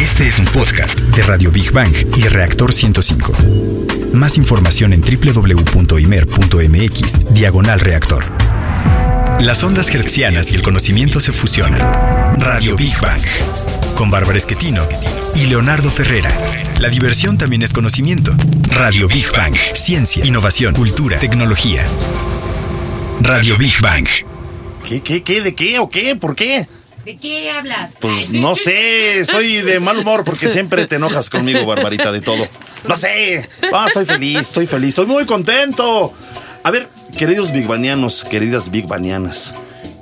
Este es un podcast de Radio Big Bang y Reactor 105. Más información en www.imer.mx, diagonal reactor. Las ondas hertzianas y el conocimiento se fusionan. Radio Big Bang. Con Bárbara Esquetino y Leonardo Ferrera. La diversión también es conocimiento. Radio Big Bang. Ciencia, innovación, cultura, tecnología. Radio Big Bang. ¿Qué, qué, qué? ¿De qué o qué? ¿Por qué? ¿De qué hablas? Pues no sé, estoy de mal humor porque siempre te enojas conmigo, Barbarita, de todo. No sé, ah, estoy feliz, estoy feliz, estoy muy contento. A ver, queridos bigbanianos, queridas bigbanianas,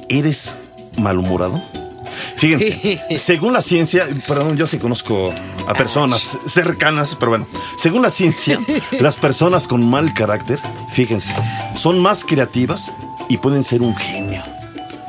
¿eres malhumorado? Fíjense, según la ciencia, perdón, yo sí conozco a personas cercanas, pero bueno, según la ciencia, las personas con mal carácter, fíjense, son más creativas y pueden ser un genio.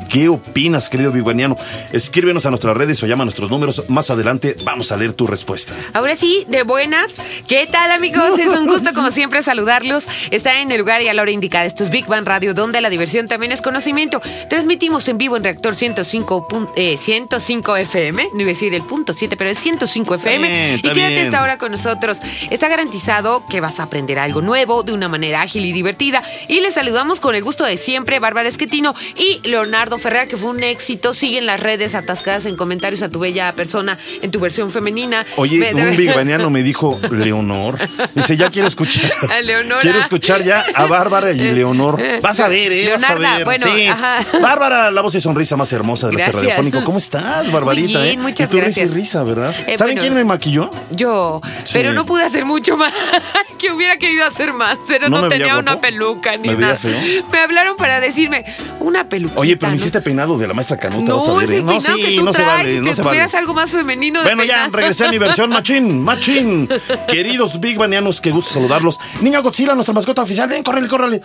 ¿Qué opinas, querido bigbaniano? Escríbenos a nuestras redes o llama a nuestros números. Más adelante vamos a leer tu respuesta. Ahora sí, de buenas. ¿Qué tal, amigos? Es un gusto, como siempre, saludarlos. Está en el lugar y a la hora indicada. Esto es Big Bang Radio, donde la diversión también es conocimiento. Transmitimos en vivo en Reactor 105, pun- eh, 105 FM. No iba a decir el punto 7, pero es 105 FM. bien, y quédate bien. hasta ahora con nosotros. Está garantizado que vas a aprender algo nuevo de una manera ágil y divertida. Y les saludamos con el gusto de siempre, Bárbara Esquetino y Leonardo Ferrer, que fue un éxito. Siguen las redes atascadas en comentarios a tu bella persona en tu versión femenina. Oye, Me- un bigbaniano me dijo, Leonor. Dice, ya quiero escuchar. A Leonora. Quiero escuchar ya a Bárbara y Leonor. Vas a ver, ¿eh? Vas a ver. bueno, sí. ajá. Bárbara, la voz y sonrisa más hermosa de este Gracias. radiofónico. ¿Cómo estás, Barbarita? Muy bien, eh? muchas y tu risa y gracias. risa, ¿verdad? Eh, ¿Saben bueno. quién me maquilló? Yo, Sí. pero no pude hacer mucho más. que hubiera querido hacer más, pero ¿No tenía una peluca ni ¿Me veía nada. feo? Me hablaron para decirme una peluquita. Oye, pero ¿no? Hiciste peinado de la maestra Canuta. vas a No, ver, ¿eh? el peinado que tú no se vale, no que se vale. algo más femenino de Bueno, ya regresé a mi versión machín, machín. Queridos Big Banianos, qué gusto saludarlos. Niña Godzilla, nuestra mascota oficial, ven, córrele, córrele.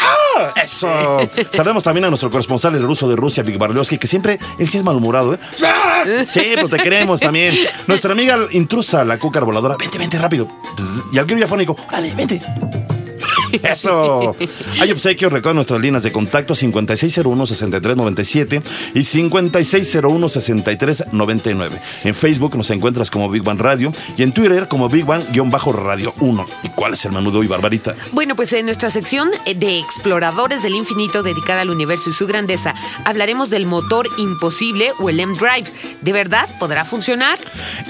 ¡Ah! Eso. Saludemos también a nuestro corresponsal, el ruso de Rusia, Big Barlowski, que siempre, él sí es malhumorado, ¿eh? ¡Ah! Sí, pero te queremos también. Nuestra amiga intrusa, la cúcara voladora, vente, vente rápido. Y al grillo afónico, órale, vente. Eso. Hay obsequios, recuerda nuestras líneas de contacto 5601-6397 y 5601-6399. En Facebook nos encuentras como Big Bang Radio y en Twitter como Big Bang-Radio 1. ¿Y cuál es el menú de hoy, Barbarita? Bueno, pues en nuestra sección de Exploradores del Infinito dedicada al universo y su grandeza, hablaremos del motor imposible o el M-Drive. ¿De verdad podrá funcionar?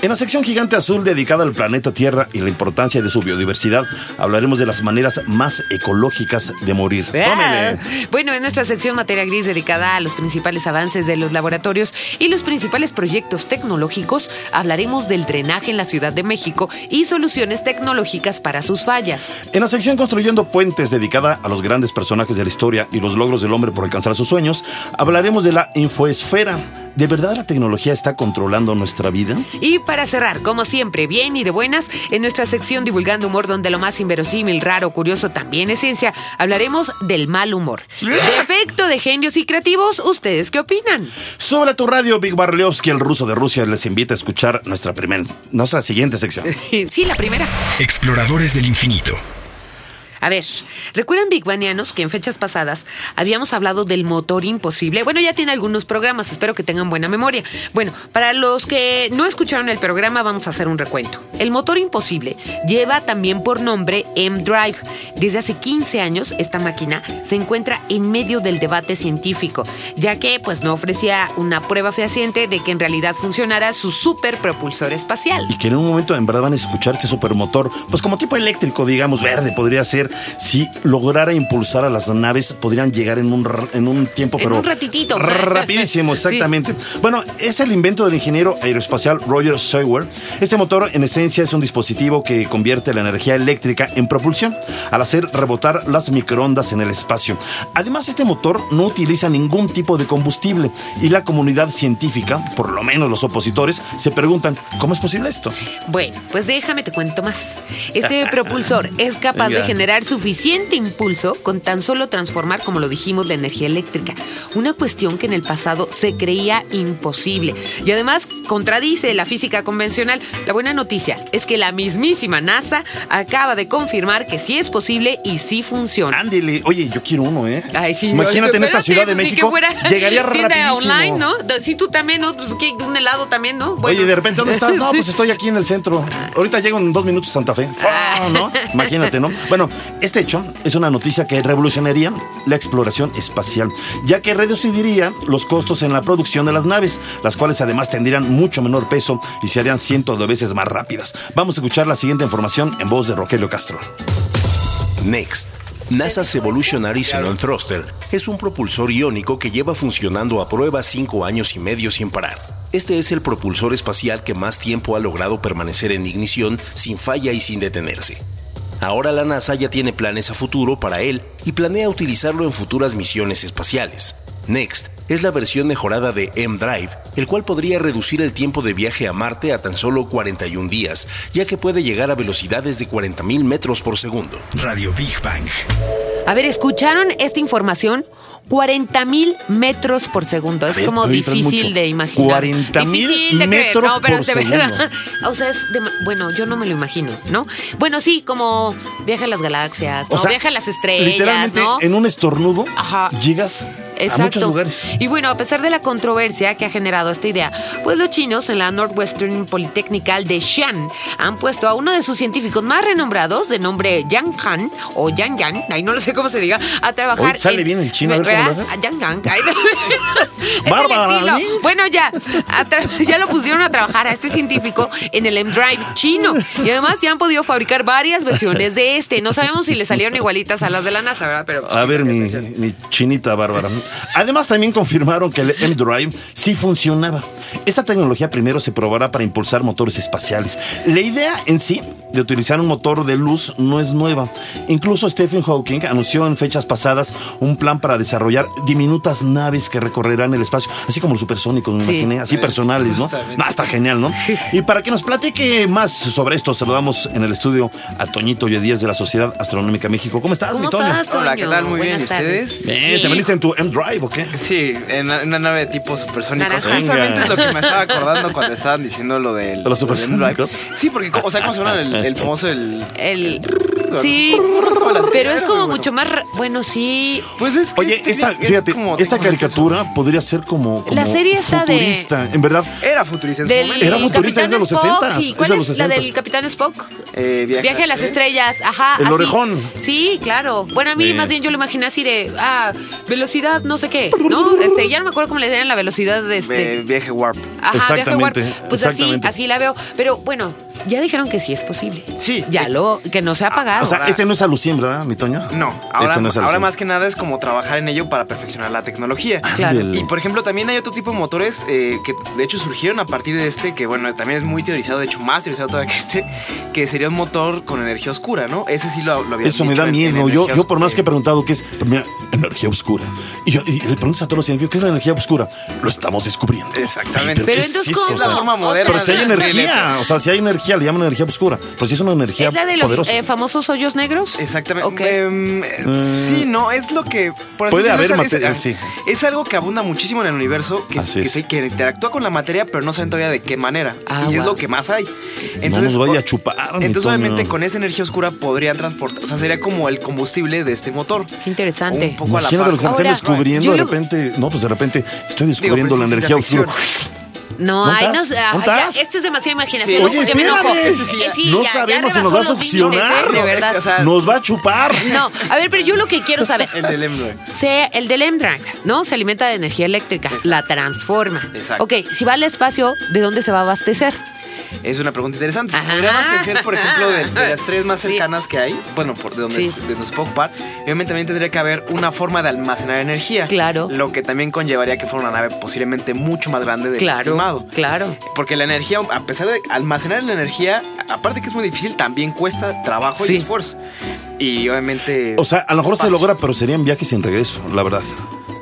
En la sección Gigante Azul dedicada al planeta Tierra y la importancia de su biodiversidad, hablaremos de las maneras más ecológicas de morir. Ah, Bueno, en nuestra sección Materia Gris dedicada a los principales avances de los laboratorios y los principales proyectos tecnológicos, hablaremos del drenaje en la Ciudad de México y soluciones tecnológicas para sus fallas. En la sección Construyendo Puentes, dedicada a los grandes personajes de la historia y los logros del hombre por alcanzar sus sueños, hablaremos de la infoesfera. ¿De verdad la tecnología está controlando nuestra vida? Y para cerrar, como siempre, bien y de buenas, en nuestra sección Divulgando Humor, donde lo más inverosímil, raro, curioso también es ciencia, hablaremos del mal humor. Defecto de genios y creativos, ¿ustedes qué opinan? Sobre a tu radio, Big Barlowski, el ruso de Rusia, les invita a escuchar nuestra, primer, nuestra siguiente sección. Sí, la primera. Exploradores del infinito. A ver, ¿recuerdan Big Banianos que en fechas pasadas habíamos hablado del motor imposible? Bueno, ya tiene algunos programas, espero que tengan buena memoria. Bueno, para los que no escucharon el programa, vamos a hacer un recuento. El motor imposible lleva también por nombre M-Drive. Desde hace 15 años, esta máquina se encuentra en medio del debate científico, ya que pues no ofrecía una prueba fehaciente de que en realidad funcionara su superpropulsor espacial. Y que en un momento en verdad van a escuchar este supermotor, pues como tipo eléctrico, digamos, verde, podría ser. Si lograra impulsar a las naves, podrían llegar en un, en un tiempo, En pero. un ratitito. Rapidísimo, Sí. exactamente. Bueno, es el invento del ingeniero aeroespacial Roger Sawyer. Este motor, en esencia, es un dispositivo que convierte la energía eléctrica en propulsión al hacer rebotar las microondas en el espacio. Además, este motor no utiliza ningún tipo de combustible y la comunidad científica, por lo menos los opositores, se preguntan: ¿cómo es posible esto? Bueno, pues déjame te cuento más. Este propulsor es capaz de generar generar suficiente impulso con tan solo transformar, como lo dijimos, la energía eléctrica. Una cuestión que en el pasado se creía imposible. Y además contradice la física convencional. La buena noticia es que la mismísima NASA acaba de confirmar que sí es posible y sí funciona. Ándele. Oye, yo quiero uno, ¿eh? Ay, sí, Imagínate en esta Ciudad de pues, México. fuera Llegaría rapidísimo. online, ¿no? Sí, tú también, ¿no? Pues que un helado también, ¿no? Bueno. Oye, de repente, ¿dónde estás? No, pues estoy aquí en el centro. Ahorita llego en dos minutos a Santa Fe. Ah, ¿no? Imagínate, ¿no? Bueno, este hecho es una noticia que revolucionaría la exploración espacial, ya que reduciría los costos en la producción de las naves, las cuales además tendrían mucho menor peso y se harían cientos de veces más rápidas. Vamos a escuchar la siguiente información en voz de Rogelio Castro. Next. NASA's Evolutionary Xenon Thruster es un propulsor iónico que lleva funcionando a prueba cinco años y medio sin parar. Este es el propulsor espacial que más tiempo ha logrado permanecer en ignición sin falla y sin detenerse. Ahora la NASA ya tiene planes a futuro para él y planea utilizarlo en futuras misiones espaciales. Next es la versión mejorada de M-Drive, el cual podría reducir el tiempo de viaje a Marte a tan solo 41 días, ya que puede llegar a velocidades de 40.000 metros por segundo. Radio Big Bang. A ver, ¿escucharon esta información? 40 mil metros por segundo. Es como difícil de imaginar. 40,000 Difícil de creer. metros No, pero por de verdad. segundo. O sea, es de- bueno, yo no me lo imagino, ¿no? Bueno, sí, como viaje a las galaxias, ¿no? O sea, viaje a las estrellas, Literalmente, ¿no? en un estornudo Ajá. llegas a muchos lugares. Y bueno, a pesar de la controversia que ha generado esta idea, pues los chinos en la Northwestern Polytechnical de Xi'an han puesto a uno de sus científicos más renombrados, de nombre Yang Han, o Yang Yang, ahí no lo sé cómo se diga, a trabajar. Oye, sale bien el chino, a ¿verdad? haces. Ah, Yang Yang. Bárbara. Bueno, ya, a ya lo pusieron a trabajar a este científico en el M-Drive chino. Y además ya han podido fabricar varias versiones de este. No sabemos si le salieron igualitas a las de la NASA, ¿verdad? Pero A ver, mi, mi chinita bárbara. Además, también confirmaron que el M-Drive sí funcionaba. Esta tecnología primero se probará para impulsar motores espaciales. La idea en sí de utilizar un motor de luz no es nueva. Incluso Stephen Hawking anunció en fechas pasadas un plan para desarrollar diminutas naves que recorrerán el espacio, así como los supersónicos, me Sí. imaginé, así personales, ¿no? No, está genial, ¿no? Y para que nos platique más sobre esto, saludamos en el estudio a Toñito Díaz de la Sociedad Astronómica México. ¿Cómo estás, ¿Cómo mi Toño? estás, Toño? Hola, ¿qué tal? Muy bien, Buenas ¿y tardes. ustedes? Bien, ¿te veniste en tu M-Drive o qué? Sí, en una, nave de tipo supersónico. Justamente Venga. es lo que me estaba acordando cuando estaban diciendo lo del. ¿De los supersónicos? Sí, porque, o sea, ¿cómo se llama el, el famoso. El, El. Sí, pero es como mucho más. Bueno, sí. pues es que Oye, este esta, es fíjate, como- esta como- caricatura podría ser como, como La serie esta de- futurista, en verdad. Era futurista en su momento. Era futurista, es de los Spock. 60s, ¿Y es cuál de los es la 60s. del Capitán Spock? Eh, viaje, Viaje a las estrellas, ajá. El así. orejón. Sí, claro. Bueno, a mí más bien yo lo imaginé así de, ah, velocidad, no sé qué, ¿no? Este, ya no me acuerdo cómo le decían la velocidad de este. Eh, viaje warp. Ajá, viaje warp. Exactamente, Pues así, así la veo. Pero bueno, ya dijeron que sí es posible. Sí. Ya lo, que no se ha pagado. O sea, Ahora- este no es alucien, ¿verdad, mi Toño? No, ahora, Este no es ahora más que nada es como trabajar en ello para perfeccionar la tecnología. Claro. Ándele. Y por ejemplo, también hay otro tipo de motores eh, que de hecho surgieron a partir de este, que bueno, también es muy teorizado, de hecho más teorizado todavía que este, que sería un motor con energía oscura, ¿no? Ese sí lo, lo había Eso me da miedo. Yo, yo por más que he preguntado qué es, pero mira, energía oscura. Y, yo, y le preguntas a todos los científicos, ¿qué es la energía oscura? Lo estamos descubriendo. Exactamente. Ay, Pero ¿qué entonces, es? ¿cómo? Sea, la forma moderna pero si hay energía, o sea, si hay energía, le llaman energía oscura. Pero si es una energía ¿Es la de los poderosa. eh, famosos hoyos negros? Exactamente. Em, eh, sí, no, es lo que. Por así Puede decirlo, haber es, materia, es- sí. es algo que abunda muchísimo en el universo, que, se- interactúa con la materia, pero no saben todavía de qué manera. Ah, y es lo que más hay. no nos vaya a chupar, Entonces, obviamente, con esa energía oscura podrían transportar. O sea, sería como el combustible de este motor. Qué interesante. Un poco a la Imagínate par. lo que están Ahora, descubriendo de lo- repente. No, pues de repente estoy descubriendo la energía oscura. No, ¿No ay, no, ah, esto es demasiada imaginación. Oye, ya me enojo. sí, No ya- ya sabemos si nos vas a límites, succionar. eh, de verdad. O sea, Nos va a chupar. No, a ver, pero yo lo que quiero saber. El del M9. Se, el del M-Drive, ¿no? Se alimenta de energía eléctrica, Exacto. la transforma. Exacto. Ok, si va al espacio, ¿de dónde se va a abastecer? Es una pregunta interesante. Ajá. podría abastecer, por ejemplo, de, de las tres más Sí. cercanas que hay, bueno, por de donde, Sí. de se puede ocupar, obviamente también tendría que haber una forma de almacenar energía. Claro. Lo que también conllevaría que fuera una nave posiblemente mucho más grande de Claro, estimado. claro. Porque la energía, a pesar de almacenar la energía, aparte que es muy difícil, también cuesta trabajo Sí. y esfuerzo. Y obviamente. O sea, a lo mejor se logra, pero serían viajes sin regreso, la verdad.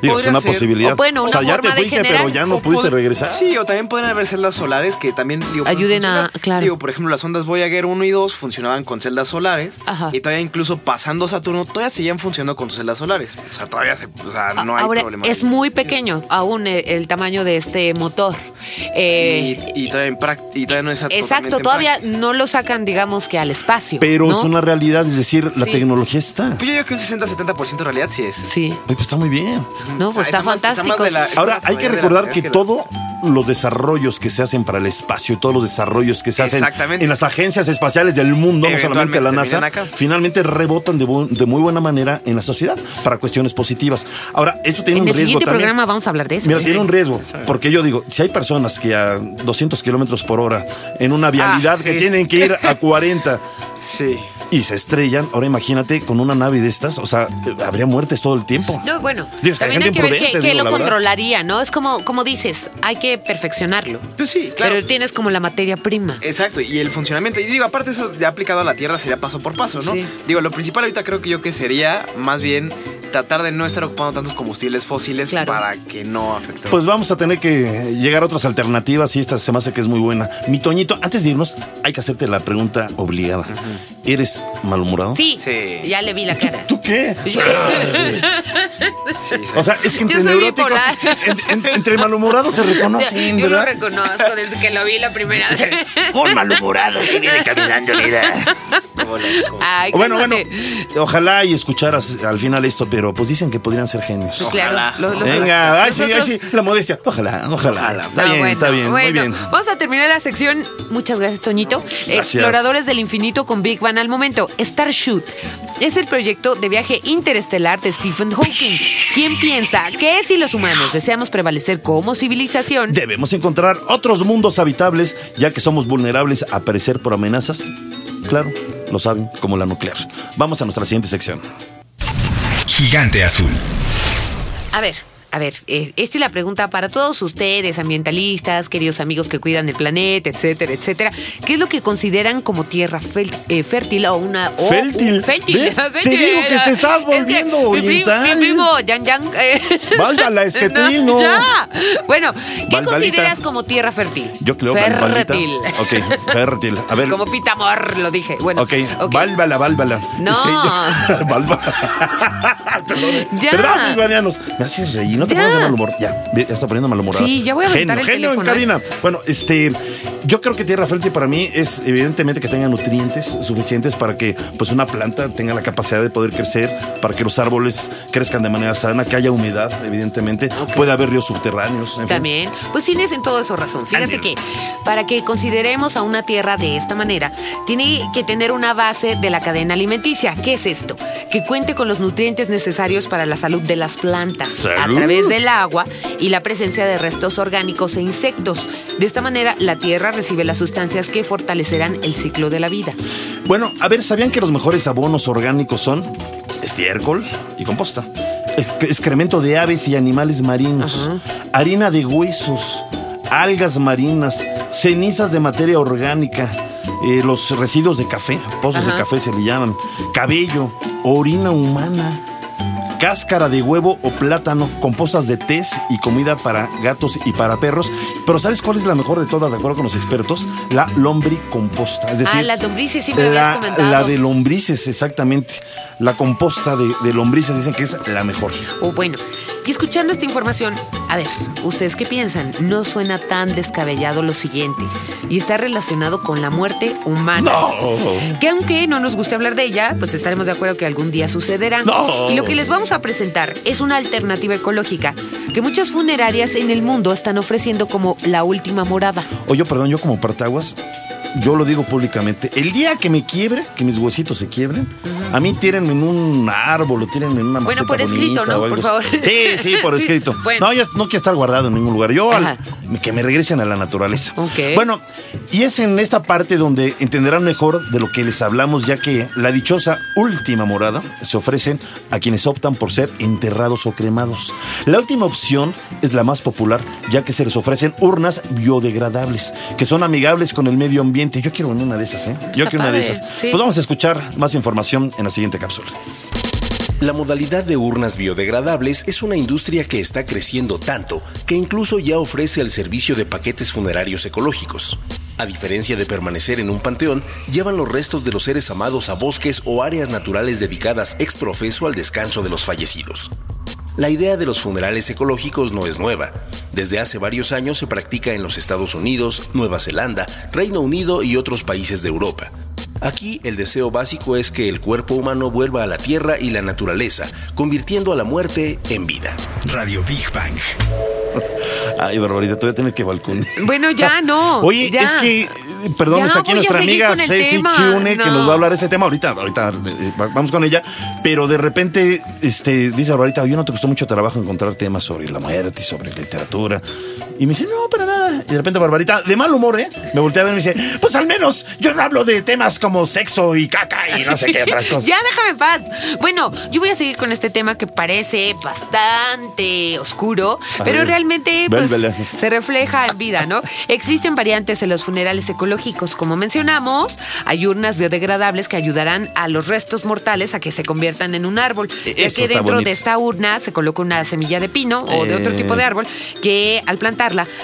Digo, es una ser. posibilidad. O bueno, o sea, ya te fuiste, generar- pero ya no pudiste pod- regresar. Sí, o también pueden haber celdas solares que también digo, Ayuden a- claro. Digo, por ejemplo, las ondas Voyager 1 y 2 funcionaban con celdas solares. Ajá. Y todavía incluso pasando Saturno, todavía seguían funcionando con celdas solares. O sea, todavía se, o sea, no hay Ahora, problema. es muy pequeño aún el, el tamaño de este motor. Eh, y, y todavía y todavía no es exacto, totalmente en todavía práctica. no lo sacan, digamos que al espacio. Pero ¿no? es una realidad, es decir, la Sí. tecnología está. Pues yo digo que un 60-70% de realidad sí es. Sí, pues está muy bien. No, pues Está está más- está más fantástico. la- Ahora, hay que recordar que que los desarrollos que se hacen para el espacio, todos los desarrollos que se hacen en las agencias espaciales del mundo, no solamente la NASA, finalmente rebotan de, bu- de muy buena manera en la sociedad para cuestiones positivas. Ahora, esto tiene En un el riesgo siguiente también. programa vamos a hablar de eso. Mira, Sí. tiene un riesgo, porque yo digo, si hay personas que a 200 kilómetros por hora en una vialidad que Ah, sí. tienen que ir a 40 Sí. Y se estrellan, ahora imagínate con una nave de estas, o sea, habría muertes todo el tiempo. No, bueno, Digo, está también hay gente que ver imprudente, qué, qué digo, lo verdad. controlaría, ¿no? Es como, como dices, hay que perfeccionarlo. Pues sí, claro. Pero tienes como la materia prima. Exacto, y el funcionamiento. Y digo, aparte eso ya aplicado a la Tierra sería paso por paso, ¿no? Sí. Digo, lo principal ahorita creo que yo que sería más bien tratar de no estar ocupando tantos combustibles fósiles Claro. para que no afecte. Pues vamos a tener que llegar a otras alternativas y esta se me hace que es muy buena. Mi Toñito, antes de irnos, hay que hacerte la pregunta obligada. ¿Eres malhumorado? Sí, Sí. ya le vi la cara. ¿Tú qué? Sí. Sí, sí. O sea, es que entre Yo neuróticos, en- en- entre malhumorados se reconocen, Yo lo ¿verdad? reconozco desde que lo vi la primera vez. Un malhumorado que viene caminando, mira. Ay, Bueno, bueno, ojalá y escucharas al final esto, pero pues dicen que podrían ser genios. Pues Claro, Ojalá. los- los- Venga, ay, sí, ay, sí, la modestia. Ojalá, ojalá. Está Ah, bien, bueno, está bien, muy bueno. bien. Vamos a terminar la sección. Muchas gracias, Toñito. Exploradores del infinito con Big Bang al momento. Starshoot es el proyecto de viaje interestelar de Stephen Hawking. ¿Quién piensa que si los humanos deseamos prevalecer como civilización, Debemos encontrar otros mundos habitables, ya que somos vulnerables a perecer por amenazas. Claro, lo saben, como la nuclear. Vamos a nuestra siguiente sección. Gigante azul. A ver, a ver, eh, esta es la pregunta para todos ustedes, ambientalistas, queridos amigos que cuidan el planeta, etcétera, etcétera. ¿Qué es lo que consideran como tierra fel- eh, fértil o una... Fértil. un- fértil. Te digo que te estás es que volviendo mi, prim- oriental. mi primo, Yang Yang... eh, Válgala, es que tú no. Ya. Bueno, ¿qué consideras como tierra fértil? Yo creo que Fértil. Ok, fértil. A ver. Como Pitamor, lo dije. Bueno, Ok, ok. válvala, válvala. No. Este, válvala. Perdón. Ya. Perdón, mis. Me haces reír, no te Ya. pones de mal humor. Ya, ya está poniendo mal humorada. Sí, ya voy a genio, el genio en teléfono, ¿eh? cabina. Bueno, este, yo creo que tierra fértil para mí es evidentemente que tenga nutrientes suficientes para que pues una planta tenga la capacidad de poder crecer, para que los árboles crezcan de manera sana, que haya humedad, evidentemente. Puede haber ríos subterráneos. en fin. También, pues tienes en todo eso razón. Fíjate que para que consideremos a una tierra de esta manera, tiene que tener una base de la cadena alimenticia. ¿Qué es esto? Que cuente con los nutrientes necesarios para la salud de las plantas a través del agua y la presencia de restos orgánicos e insectos. De esta manera, la tierra recibe las sustancias que fortalecerán el ciclo de la vida. Bueno, a ver, ¿sabían que los mejores abonos orgánicos son estiércol y composta? Ex- Excremento de aves y animales marinos, harina de huesos, algas marinas, cenizas de materia orgánica, eh, los residuos de café, pozos de café se le llaman, cabello, orina humana. Cáscara de huevo o plátano, compostas de tés y comida para gatos y para perros. Pero ¿sabes cuál es la mejor de todas, de acuerdo con los expertos? La lombricomposta. Es decir, ah, las lombrices siempre habías la, comentado. la de lombrices, exactamente. La composta de, de lombrices dicen que es la mejor. O bueno, y escuchando esta información, a ver, ¿ustedes qué piensan? No suena tan descabellado lo siguiente. Y está relacionado con la muerte humana. ¡No! Que aunque no nos guste hablar de ella, pues estaremos de acuerdo que algún día sucederá. No. Y lo que les vamos a presentar es una alternativa ecológica que muchas funerarias en el mundo están ofreciendo como la última morada. Oye, perdón, yo como partaguas, yo lo digo públicamente. El día que me quiebre, que mis huesitos se quiebren, a mí tírenme en un árbol o tírenme en una Bueno, por escrito, ¿no? Por favor. Sí, sí, por Sí, escrito. bueno. No, yo no quiero estar guardado en ningún lugar. Yo, al- que me regresen a la naturaleza. Ok. Bueno, y es en esta parte donde entenderán mejor de lo que les hablamos, ya que la dichosa última morada se ofrece a quienes optan por ser enterrados o cremados. La última opción es la más popular, ya que se les ofrecen urnas biodegradables, que son amigables con el medio ambiente. Yo quiero una de esas, ¿eh? Yo Está quiero una de padre, esas. sí. Pues vamos a escuchar más información en la siguiente cápsula. La modalidad de urnas biodegradables es una industria que está creciendo tanto que incluso ya ofrece el servicio de paquetes funerarios ecológicos. A diferencia de permanecer en un panteón, llevan los restos de los seres amados a bosques o áreas naturales dedicadas ex profeso al descanso de los fallecidos. La idea de los funerales ecológicos no es nueva. Desde hace varios años se practica en los Estados Unidos, Nueva Zelanda, Reino Unido y otros países de Europa. Aquí el deseo básico es que el cuerpo humano vuelva a la tierra y la naturaleza, convirtiendo a la muerte en vida. Radio Big Bang. Ay, Barbarita, te voy a tener que balcón. Bueno, ya no. Oye, ya. es que, perdón, Ya está aquí nuestra amiga Ceci. Cune, que No. nos va a hablar de ese tema ahorita. Ahorita eh, va- vamos con ella. Pero de repente, este, dice Barbarita, oye, ¿no te costó mucho trabajo encontrar temas sobre la muerte y sobre literatura? Y me dice, no, para nada. Y de repente Barbarita, de mal humor, ¿eh? Me voltea a ver y me dice, pues al menos yo no hablo de temas como sexo y caca y no sé qué otras cosas. Ya déjame en paz. Bueno, yo voy a seguir con este tema que parece bastante oscuro, pero realmente pues, se refleja en vida, ¿no? Existen variantes en los funerales ecológicos, como mencionamos, hay urnas biodegradables que ayudarán a los restos mortales a que se conviertan en un árbol, ya Eso que está dentro bonito. de esta urna se coloca una semilla de pino o de otro Eh. tipo de árbol que al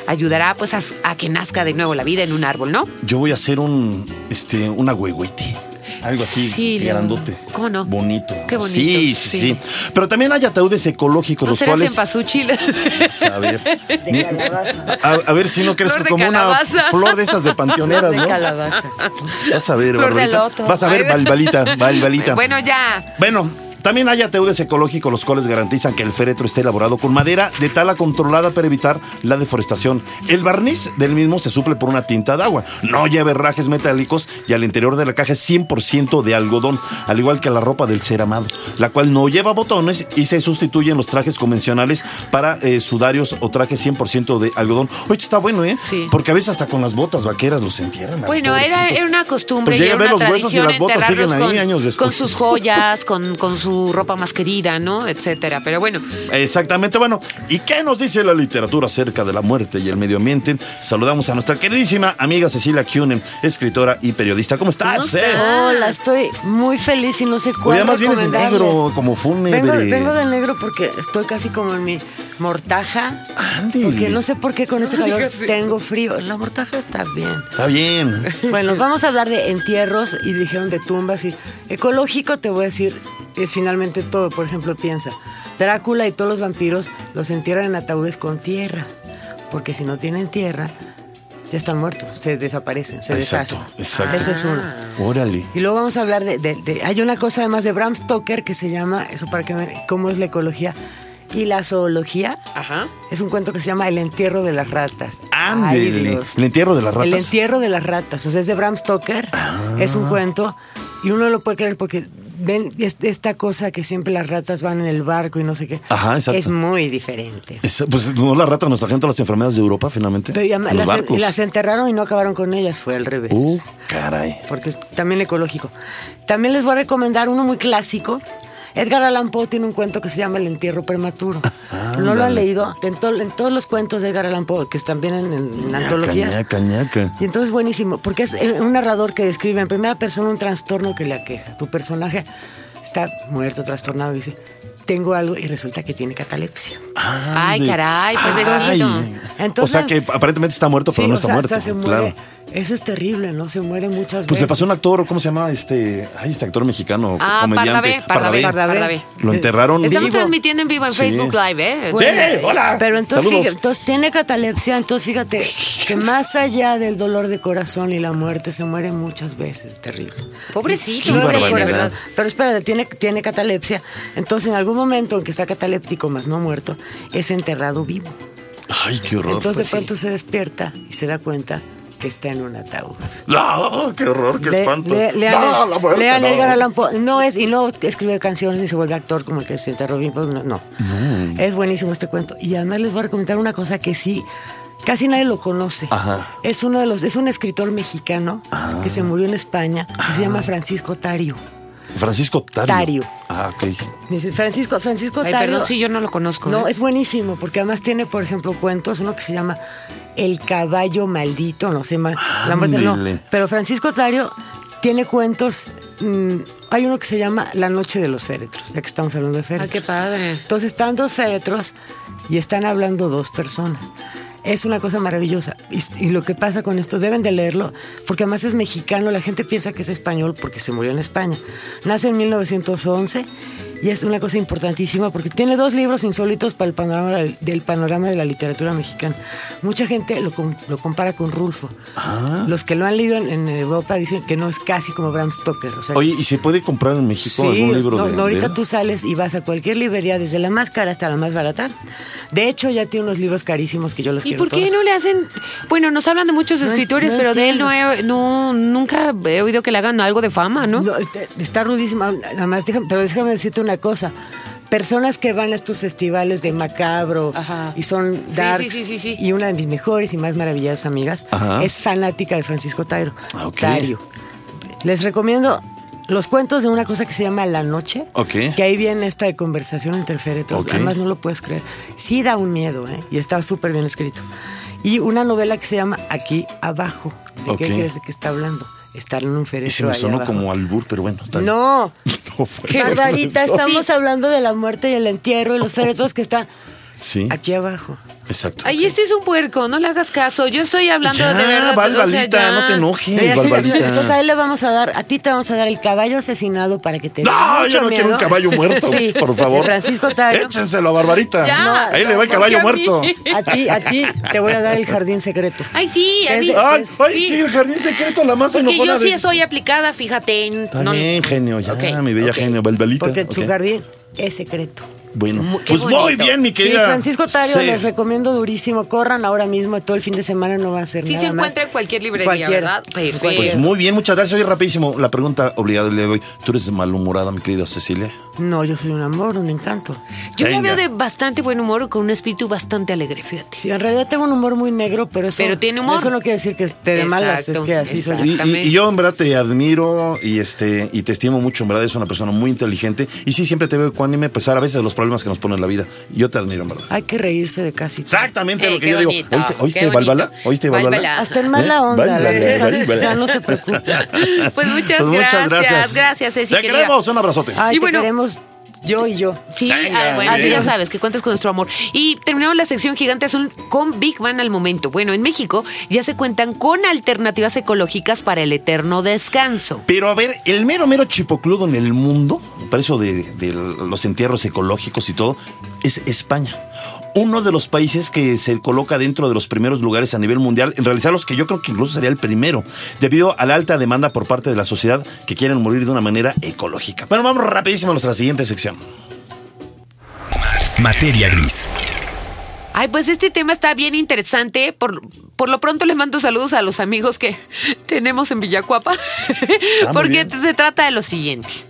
ayudará pues a, a que nazca de nuevo la vida en un árbol, ¿no? Yo voy a hacer un, este, una huehuete. Algo así, Sí, grandote. ¿Cómo no? Bonito. Qué bonito, Sí, sí, sí. sí. Pero también hay ataúdes ecológicos, ¿No los cuales... en Pazúchil? A ver. Mi- A, a ver si no crees de como una calabaza. flor de estas de panteoneras, ¿no? calabaza. Vas a ver, Flor de. Vas a ver, Ay. Balbalita, Balbalita. bueno, ya. Bueno, también hay ataúdes ecológicos los cuales garantizan que el féretro esté elaborado con madera de tala controlada para evitar la deforestación. El barniz del mismo se suple por una tinta de agua. No lleva herrajes metálicos y al interior de la caja es 100% de algodón, al igual que la ropa del ser amado, la cual no lleva botones y se sustituyen los trajes convencionales para eh, sudarios o trajes 100% de algodón. Oye, está bueno, ¿eh? Sí. Porque a veces hasta con las botas vaqueras los entierran. Bueno, era, una costumbre Pues llega a ver los huesos y las botas siguen ahí con, años después. con sus joyas, con, con su ropa más querida, ¿no? Etcétera. Pero bueno, Exactamente, bueno, ¿y qué nos dice la literatura acerca de la muerte y el medio ambiente? Saludamos a nuestra queridísima amiga Cecilia Kuhnen, escritora y periodista. ¿Cómo estás? ¿Cómo eh? Hola, estoy muy feliz y no sé cuál Hoy además vienes de negro, como fúnebre. Vengo, vengo de negro porque estoy casi como en mi mortaja. Ándele. Porque no sé por qué con ese calor tengo frío. La mortaja está bien. Está bien. Bueno, vamos a hablar de entierros y dijeron de tumbas y ecológico te voy a decir es finalmente todo. Por ejemplo, piensa, Drácula y todos los vampiros los entierran en ataúdes con tierra, porque si no tienen tierra ya están muertos, se desaparecen, se Exacto, deshacen. exacto. Ese es uno. Órale. Y luego vamos a hablar de, de- de- Hay una cosa además de Bram Stoker que se llama, eso para que me, cómo es la ecología y la zoología. ajá. Es un cuento que se llama El entierro de las ratas. Ándele. El entierro de las El ratas. entierro de las ratas. O sea, es de Bram Stoker. Es un cuento. Y uno lo puede creer porque ven es- esta cosa que siempre las ratas van en el barco y no sé qué. Ajá, exacto. Es muy diferente. Es- pues no la rata nos trajeron todas las enfermedades de Europa, finalmente. Pero ya- Los las, barcos. las enterraron y no acabaron con ellas. Fue al revés. Uh, caray. porque es también ecológico. También les voy a recomendar uno muy clásico. Edgar Allan Poe tiene un cuento que se llama El entierro prematuro. ¿No lo han ándale. leído? En, to- en todos los cuentos de Edgar Allan Poe, que están bien en, en- Ñaca, antologías. ñaca, ñaca. Y entonces buenísimo, porque es eh, un narrador que describe en primera persona un trastorno que le aqueja. Tu personaje está muerto, trastornado, y dice, tengo algo, y resulta que tiene catalepsia. Ay, Ande. caray, pobrecito. Ay. Entonces- o sea que aparentemente está muerto, pero Sí, no o está sea, muerto. o sea, se muere. claro. Eso es terrible, ¿no? Se muere muchas Pues veces. le pasó a un actor, ¿cómo se llama? Este, ay, este actor mexicano, Ah, comediante. Pardavé, Pardavé. Lo enterraron Estamos vivo. transmitiendo en vivo en Sí. Facebook Live, ¿eh? Sí, hola. Pero entonces, fíjate, entonces tiene catalepsia, entonces fíjate que más allá del dolor de corazón y la muerte se muere muchas veces, terrible. Pobrecito, de verdad. Pero espérate, tiene, tiene catalepsia, entonces en algún momento en que está cataléptico más no muerto, es enterrado vivo. Ay, qué horror. Entonces pues de pronto se despierta y se da cuenta que está en un ataúd. No, qué horror, qué Le- espanto. le- lean, No, la muerte, lean no. Edgar Allan Poe. No es, y no escribe canciones ni se vuelve actor como el que se bien. pues, No, no. Es buenísimo este cuento. Y además les voy a recomendar una cosa que sí, casi nadie lo conoce. Ajá. Es uno de los, es un escritor mexicano que se murió en España, que se llama Francisco Tario. Francisco Tario. Tario. Ah, ok. Dice, Francisco, Francisco Ay, Tario. perdón, sí, yo no lo conozco. No, ¿eh? es buenísimo, porque además tiene, por ejemplo, cuentos, uno que se llama El caballo maldito, no sé, la muerte, no. Pero Francisco Tario tiene cuentos mm, hay uno que se llama La Noche de los Féretros, ya que estamos hablando de féretros. Ah, qué padre. Entonces están dos féretros y están hablando dos personas. Es una cosa maravillosa. Y, y lo que pasa con esto, deben de leerlo, porque además es mexicano, la gente piensa que es español porque se murió en España. Nace en 1911 y es una cosa importantísima porque tiene dos libros insólitos para el panorama del panorama de la literatura mexicana. Mucha gente lo, lo compara con Rulfo. Ah. Los que lo han leído en, en Europa dicen que no es casi como Bram Stoker. O sea, Oye, ¿y se puede comprar en México algún libro no, de, no, ahorita tú sales y vas a cualquier librería, desde la más cara hasta la más barata. De hecho, ya tiene unos libros carísimos que yo los ¿Y por qué todos. no le hacen.? Bueno, nos hablan de muchos No escritores, no pero de él no, he- no nunca he oído que le hagan algo de fama, ¿no? No, este, está rudísima. Nada más, déjame, pero déjame decirte una cosa. Personas que van a estos festivales de macabro Ajá. y son Sí, darks, sí, sí, sí, sí. y una de mis mejores y más maravillosas amigas Ajá. es fanática de Francisco Tairo. Ah, ok. Tario. Les recomiendo los cuentos de una cosa que se llama La Noche. Ok. Que ahí viene esta de conversación entre féretros. Ok. Además, no lo puedes creer. Sí da un miedo, ¿eh? Y está súper bien escrito. Y una novela que se llama Aquí Abajo. ¿De Ok. qué crees que está hablando? Estar en un féretro. Ese me sonó abajo. como albur, pero bueno, está bien. No. No fue. Barbarita, estamos hablando de la muerte y el entierro y los féretros que están Sí, aquí abajo. exacto. Ay, este es un puerco, no le hagas caso. Yo estoy hablando Ya, de verdad. Barbarita, ya. no te enojes, Barbarita. Entonces a él le vamos a dar, a ti te vamos a dar el caballo asesinado para que te No, mucho yo no quiero un caballo muerto, Sí, por favor. Francisco Tario. Échenselo a Barbarita. Ya, Ahí le va el ¿por caballo a muerto. A ti, a ti te voy a dar el jardín secreto. Ay, sí, a mí. Ay, ay, Sí. sí, el jardín secreto, la más Porque yo sí de- soy aplicada, fíjate. en- Está no- bien, genio, ya, Ok, mi bella genio, Barbarita. Porque su ok. jardín es secreto. Bueno, qué pues muy bien, mi Sí, querida. Francisco Tario Sí. les recomiendo durísimo. Corran ahora mismo, todo el fin de semana no va a ser Sí nada se más. encuentra en cualquier librería, Cualquiera. ¿verdad? Perfecto. Pues muy bien, muchas gracias. Oye, rapidísimo, la pregunta obligada le doy. ¿Tú eres malhumorada, mi querida Cecilia? No, yo soy un amor, un encanto. Yo la Venga. veo de bastante buen humor, con un espíritu bastante alegre, fíjate. Sí, en realidad tengo un humor muy negro, pero eso, Pero tiene humor. eso no quiere decir que esté de malas, es que así soy. Y, y- Exactamente. y yo en verdad te admiro y este y te estimo mucho, en verdad eres una persona muy inteligente y sí, siempre te veo ecuánime a pesar a veces de los problemas que nos ponen en la vida. Yo te admiro, en verdad. Hay que reírse de casi todo. Exactamente Eh, lo que qué yo digo. bonito, ¿Oíste, oíste. Balbala? ¿Oíste Balbala? Balbala. Hasta en mala ¿Eh? onda, Vale, la vale, verdad, vale, vale. ya no se preocupe. Pues muchas, Pues gracias. Gracias, Ceci, Te querida. queremos, un abrazote. Ay, Y te bueno- yo y yo. Sí, Venga, ah, bueno, tú ya sabes que cuentas con nuestro amor. Y terminamos la sección Gigante Azul con Big Bang al momento. Bueno, en México ya se cuentan con alternativas ecológicas para el eterno descanso. Pero a ver, el mero mero chipocludo en el mundo, para eso de, de los entierros ecológicos y todo, es España. Uno de los países que se coloca dentro de los primeros lugares a nivel mundial en realizarlos, que yo creo que incluso sería el primero, debido a la alta demanda por parte de la sociedad que quieren morir de una manera ecológica. Bueno, vamos rapidísimo a nuestra siguiente sección. Materia gris. Ay, pues este tema está bien interesante. Por, por lo pronto les mando saludos a los amigos que tenemos en Villacuapa. muy porque bien. se trata de lo siguiente.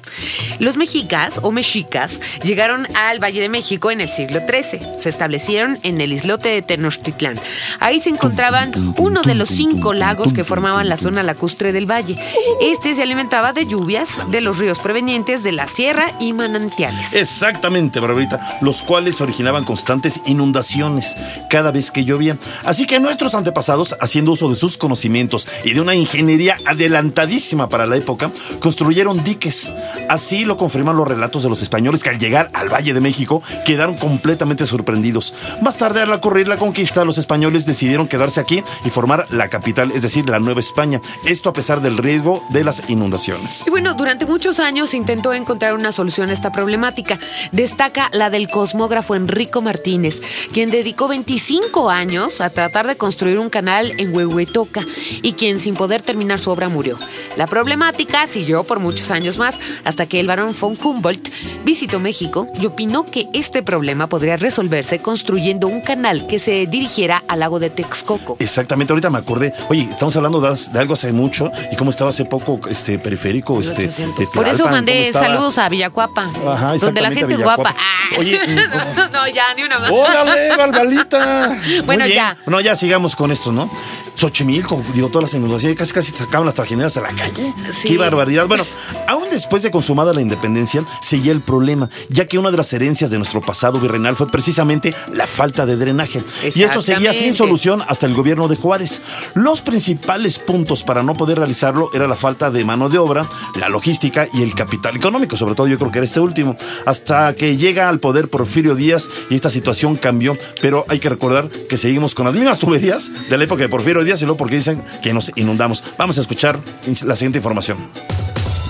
Los mexicas o mexicas llegaron al Valle de México en el siglo XIII. Se establecieron en el islote de Tenochtitlán. Ahí se encontraban uno de los cinco lagos que formaban la zona lacustre del valle. Este se alimentaba de lluvias de los ríos provenientes de la sierra y manantiales. Exactamente, Barbarita, los cuales originaban constantes inundaciones cada vez que llovía. Así que nuestros antepasados, haciendo uso de sus conocimientos y de una ingeniería adelantadísima para la época, construyeron diques. Así lo confirman los relatos de los españoles que al llegar al Valle de México quedaron completamente sorprendidos. Más tarde, al ocurrir la conquista, los españoles decidieron quedarse aquí y formar la capital, es decir, la Nueva España. Esto a pesar del riesgo de las inundaciones. Y bueno, durante muchos años intentó encontrar una solución a esta problemática. Destaca la del cosmógrafo Enrico Martínez, quien dedicó 25 años a tratar de construir un canal en Huehuetoca y quien sin poder terminar su obra murió. La problemática siguió por muchos años más hasta que el barón von Humboldt visitó México y opinó que este problema podría resolverse construyendo un canal que se dirigiera al lago de Texcoco. Exactamente, ahorita me acordé. Oye, estamos hablando de, de algo hace mucho y cómo estaba hace poco este periférico. Este, 1800. de Por eso mandé saludos a Villacuapa, Ajá, donde la exactamente, gente es guapa. Ah. Oye, no, ya, ni una más. ¡Órale, Balbalita! Muy Bueno, ya. No, ya sigamos con esto, ¿no? Xochimilco, digo, todas las inundaciones, casi casi sacaban las trajineras a la calle. Sí. Qué barbaridad. Bueno, aún después de consumada la independencia, seguía el problema, ya que una de las herencias de nuestro pasado virreinal fue precisamente la falta de drenaje. Y esto seguía sin solución hasta el gobierno de Juárez. Los principales puntos para no poder realizarlo era la falta de mano de obra, la logística y el capital económico, sobre todo yo creo que era este último, hasta que llega al poder Porfirio Díaz y esta situación cambió, pero hay que recordar que seguimos con las mismas tuberías de la época de Porfirio Díaz luego porque dicen que nos inundamos. Vamos a escuchar la siguiente información.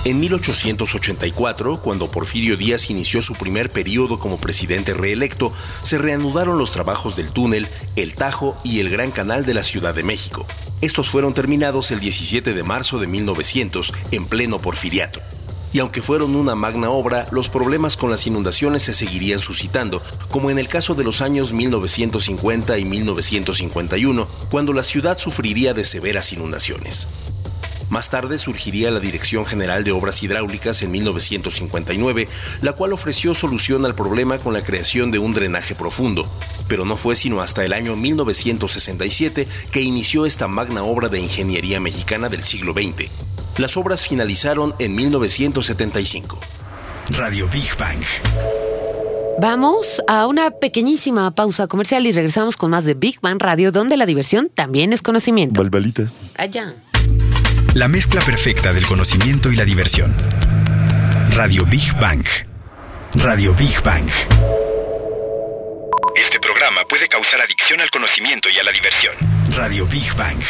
En 1884, cuando Porfirio Díaz inició su primer periodo como presidente reelecto, se reanudaron los trabajos del túnel, el Tajo y el Gran Canal de la Ciudad de México. Estos fueron terminados el 17 de marzo de 1900, en pleno porfiriato. Y aunque fueron una magna obra, los problemas con las inundaciones se seguirían suscitando, como en el caso de los años 1950 y 1951, cuando la ciudad sufriría de severas inundaciones. Más tarde surgiría la Dirección General de Obras Hidráulicas en 1959, la cual ofreció solución al problema con la creación de un drenaje profundo, pero no fue sino hasta el año 1967 que inició esta magna obra de ingeniería mexicana del siglo XX. Las obras finalizaron en 1975. Radio Big Bang. Vamos a una pequeñísima pausa comercial y regresamos con más de Big Bang Radio, donde la diversión también es conocimiento. Balbalita. Allá. La mezcla perfecta del conocimiento y la diversión. Radio Big Bang. Radio Big Bang. Este programa puede causar adicción al conocimiento y a la diversión. Radio Big Bang.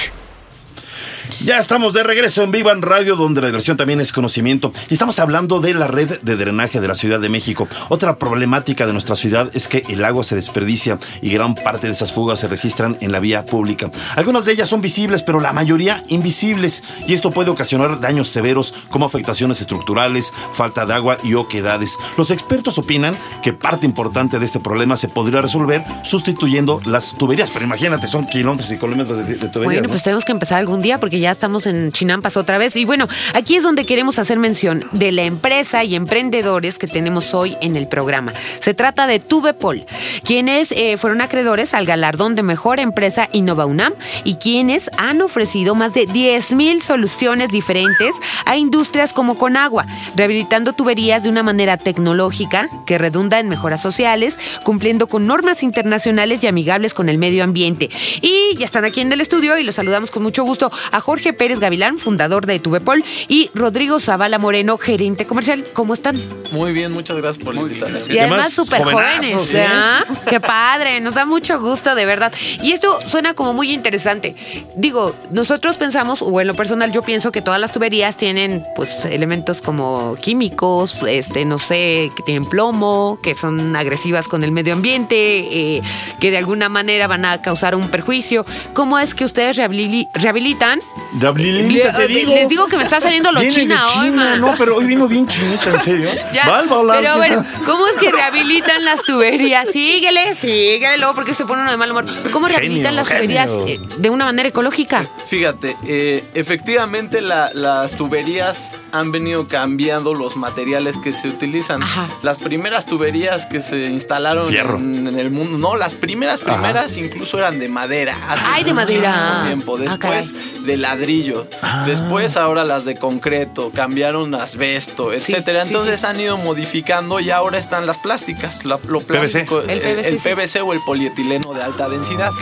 Ya estamos de regreso en Vivan Radio, donde la diversión también es conocimiento. Y estamos hablando de la red de drenaje de la Ciudad de México. Otra problemática de nuestra ciudad es que el agua se desperdicia y gran parte de esas fugas se registran en la vía pública. Algunas de ellas son visibles, pero la mayoría invisibles. Y esto puede ocasionar daños severos como afectaciones estructurales, falta de agua y oquedades. Los expertos opinan que parte importante de este problema se podría resolver sustituyendo las tuberías. Pero imagínate, son kilómetros y kilómetros de, de tuberías. Bueno, ¿no? pues tenemos que empezar algún día porque ya estamos en Chinampas otra vez. Y bueno, aquí es donde queremos hacer mención de la empresa y emprendedores que tenemos hoy en el programa. Se trata de Tubepol, quienes eh, fueron acreedores al galardón de mejor empresa Innova UNAM y quienes han ofrecido más de 10 mil soluciones diferentes a industrias como Conagua, rehabilitando tuberías de una manera tecnológica que redunda en mejoras sociales, cumpliendo con normas internacionales y amigables con el medio ambiente. Y ya están aquí en el estudio y los saludamos con mucho gusto a Jorge Pérez Gavilán, fundador de Tubepol, y Rodrigo Zavala Moreno, gerente comercial. ¿Cómo están? Muy bien, muchas gracias por la invitación. Y además además, súper jóvenes, ¿eh? ¿ah? Qué padre, nos da mucho gusto, de verdad. Y esto suena como muy interesante. Digo, nosotros pensamos, o en lo personal yo pienso que todas las tuberías tienen pues elementos como químicos, este, no sé, que tienen plomo, que son agresivas con el medio ambiente, eh, que de alguna manera van a causar un perjuicio. ¿Cómo es que ustedes rehabili- rehabilitan? Te Le- digo. Les digo que me está saliendo lo china de hoy, man. no, pero hoy vino bien chinita, en serio. Ya, Bárbara, pero ¿qué bueno, es- ¿cómo es que rehabilitan las tuberías? Síguele, síguele, luego porque se pone uno de mal humor. ¿Cómo rehabilitan Genio, las tuberías genio. eh, de una manera ecológica? Fíjate, eh, efectivamente la- las tuberías han venido cambiando los materiales que se utilizan. Ajá. Las primeras tuberías que se instalaron en, en el mundo, no, las primeras primeras incluso eran de madera. hace Ay, de madera. Tiempo. Ah, Después de ladrillo. Después ahora las de concreto, cambiaron asbesto, etcétera. sí, Entonces han ido modificando y ahora están las plásticas, la- lo PVC. plástico, El PVC, el. PVC o el polietileno de alta densidad.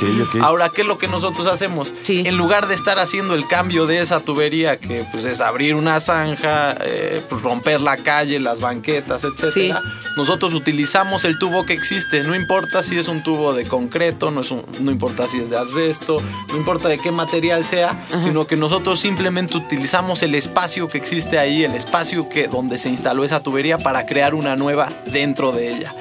Ahora, ¿qué es lo que nosotros hacemos? En lugar de estar haciendo el cambio de esa tubería, que pues es abrir una zanja, eh, pues, romper la calle, las banquetas, etcétera, nosotros utilizamos el tubo que existe. No importa si es un tubo de concreto, no, es un- no importa si es de asbesto, no importa de qué material sea, sino que nosotros simplemente utilizamos el espacio que existe ahí, el espacio que donde se instaló esa tubería para crear una nueva dentro de ella.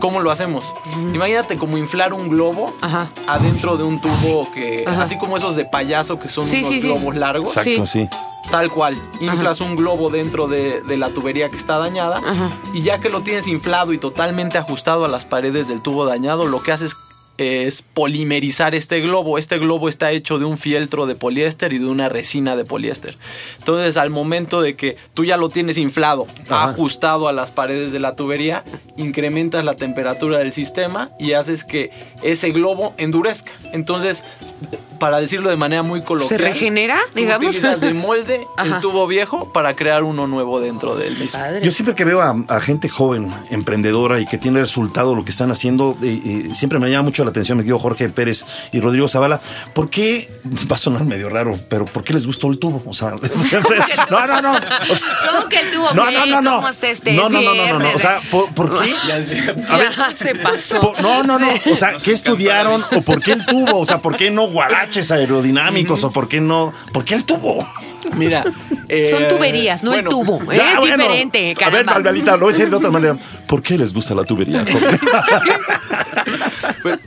¿Cómo lo hacemos? Imagínate como inflar un globo Ajá. adentro de un tubo que, Ajá. así como esos de payaso que son Sí, unos sí, sí. globos largos, Exacto, Sí. sí. tal cual. Inflas un globo dentro de, de la tubería que está dañada Ajá. y ya que lo tienes inflado y totalmente ajustado a las paredes del tubo dañado, lo que haces es polimerizar este globo. Este globo está hecho de un fieltro de poliéster y de una resina de poliéster. Entonces, al momento de que tú ya lo tienes inflado, Ajá. ajustado a las paredes de la tubería, incrementas la temperatura del sistema y haces que ese globo endurezca. Entonces, para decirlo de manera muy coloquial, ¿Se regenera, tú digamos? utilizas de molde Ajá. el tubo viejo para crear uno nuevo dentro del mismo. Padre. Yo siempre que veo a, a gente joven, emprendedora y que tiene resultado lo que están haciendo, eh, eh, siempre me llama mucho la atención, me digo Jorge Pérez y Rodrigo Zavala, ¿por qué, va a sonar medio raro, pero ¿por qué les gustó el tubo? O sea, no, no, no. o sea, ¿Cómo que el tubo? No, no, no, no. ¿Cómo está este No, no, no, no, no? O sea, ¿por, por qué? Ya se pasó. No, no, no. O sea, ¿qué estudiaron? ¿O por qué el tubo? O sea, ¿por qué no guaraches aerodinámicos? ¿O por qué no? ¿Por qué el tubo? Mira, eh, Son tuberías, no el tubo. ¿eh? Ya, es bueno. diferente, A ver, caramba. Malvalita, lo voy a decir de otra manera. ¿Por qué les gusta la tubería? Pues,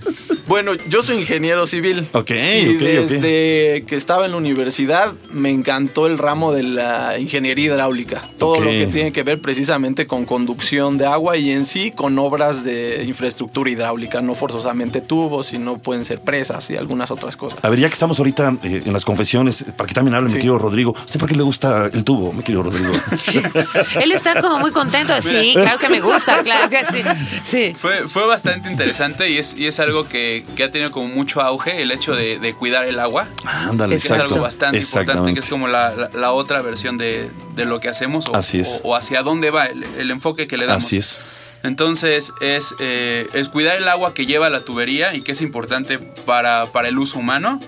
Bueno, yo soy ingeniero civil. Ok, y ok, ok. desde que estaba en la universidad me encantó el ramo de la ingeniería hidráulica. Todo lo que tiene que ver precisamente con conducción de agua y en sí con obras de infraestructura hidráulica, no forzosamente tubos, sino pueden ser presas y algunas otras cosas. A ver, ya que estamos ahorita eh, en las confesiones, para que también hable mi Sí. querido Rodrigo. ¿Usted por qué le gusta el tubo, mi querido Rodrigo? Él está como muy contento. Sí, claro que me gusta, claro que sí. Sí. Fue, fue bastante interesante y es, y es algo que, que ha tenido como mucho auge, el hecho de, de cuidar el agua. Ándale, Es que es exacto. algo bastante importante, que es como la, la- la otra versión de, de lo que hacemos o, Así es. o- o hacia dónde va el, el enfoque que le damos. Así es. Entonces es, eh, es cuidar el agua que lleva la tubería y que es importante para, para el uso humano.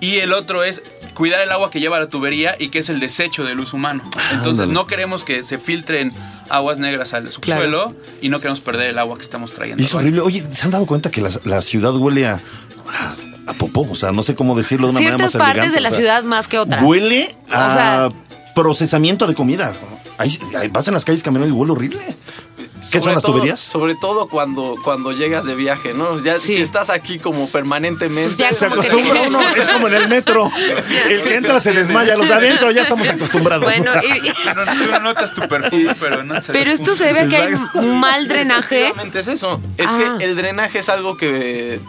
Y el otro es cuidar el agua que lleva la tubería y que es el desecho del uso humano. Entonces Ándale. no queremos que se filtren aguas negras al subsuelo y no queremos perder el agua que estamos trayendo. Y es horrible. Oye, ¿se han dado cuenta que la, la ciudad huele a, a, a popó? O sea, no sé cómo decirlo de una manera Ciertas más partes elegante, de la o sea, ciudad más que otras. Huele O a sea- procesamiento de comida. Ahí, ahí vas en las calles caminando y huele horrible. ¿Qué son Sobre las todo- tuberías? Sobre todo cuando, cuando llegas de viaje, ¿no? Ya Sí. si estás aquí como permanentemente. Pues ya Se como que- acostumbra uno, es como en el metro. El que entra se desmaya, los de adentro ya estamos acostumbrados. Bueno, y- y- No, no notas tu perfume, pero no se pero esto se debe a que hay mal drenaje. Es eso. Es Ah. que el drenaje es algo que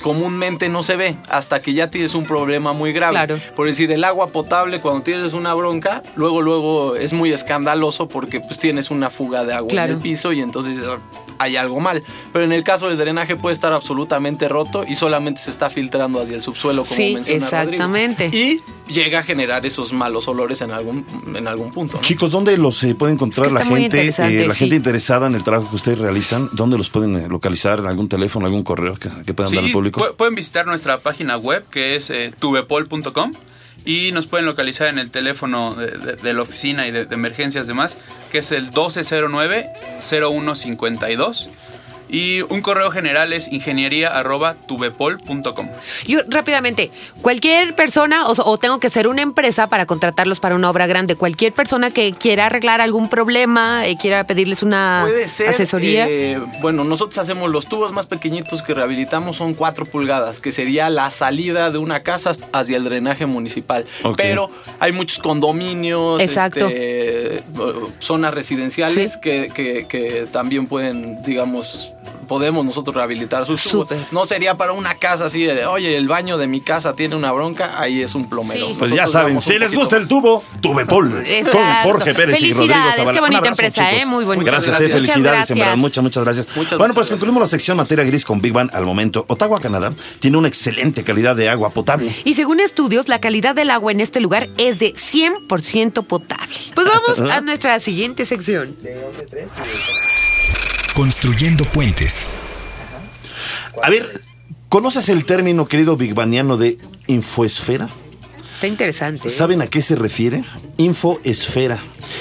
comúnmente no se ve hasta que ya tienes un problema muy grave. Claro. Por decir, el agua potable cuando tienes una bronca, luego luego es muy escandaloso porque pues tienes una fuga de agua Claro. en el piso y entonces ah, hay algo mal. Pero en el caso del drenaje puede estar absolutamente roto y solamente se está filtrando hacia el subsuelo como Sí, menciona Rodrigo. exactamente. Y llega a generar esos malos olores en algún en algún punto. ¿no? Chicos, ¿dónde los eh, puede encontrar Es que la gente? eh, la sí. gente interesada en el trabajo que ustedes realizan, ¿dónde los pueden eh, localizar? ¿En algún teléfono, algún correo que, que puedan dar al Sí, pueden visitar nuestra página web que es eh, tubepol.com y nos pueden localizar en el teléfono de, la oficina y de, de emergencias demás, que es el 1209-0152. Y un correo general es ingeniería.tubepol.com. Yo rápidamente, cualquier persona, o, o tengo que ser una empresa para contratarlos para una obra grande, cualquier persona que quiera arreglar algún problema, eh, quiera pedirles una Puede ser. asesoría. eh, bueno, nosotros hacemos los tubos más pequeñitos que rehabilitamos son 4 pulgadas, que sería la salida de una casa hacia el drenaje municipal. Pero hay muchos condominios, Exacto. este, eh, zonas residenciales Sí. que, que- que también pueden, digamos, podemos nosotros rehabilitar sus tubos. Súper. No sería para una casa así de, oye, el baño de mi casa tiene una bronca, ahí es un plomero. Sí. Pues ya saben, si les gusta el tubo, Tubepol. Con Exacto. Jorge Pérez y Rodrigo Zavala. qué bonita Un abrazo, empresa, chicos. ¿eh? Muy bonita. Gracias, Muchas eh, gracias. felicidades, Muchas en verdad. gracias. Muchas, muchas gracias. Muchas, bueno, pues muchas concluimos la sección materia gris con Big Bang al momento. Ottawa, Canadá, tiene una excelente calidad de agua potable. Y según estudios, la calidad del agua en este lugar es de 100% potable. Pues vamos a nuestra siguiente sección. Construyendo puentes. A ver, ¿conoces el término, querido Big Bangiano, de infoesfera? Está interesante. ¿eh? ¿Saben a qué se refiere? Infoesfera.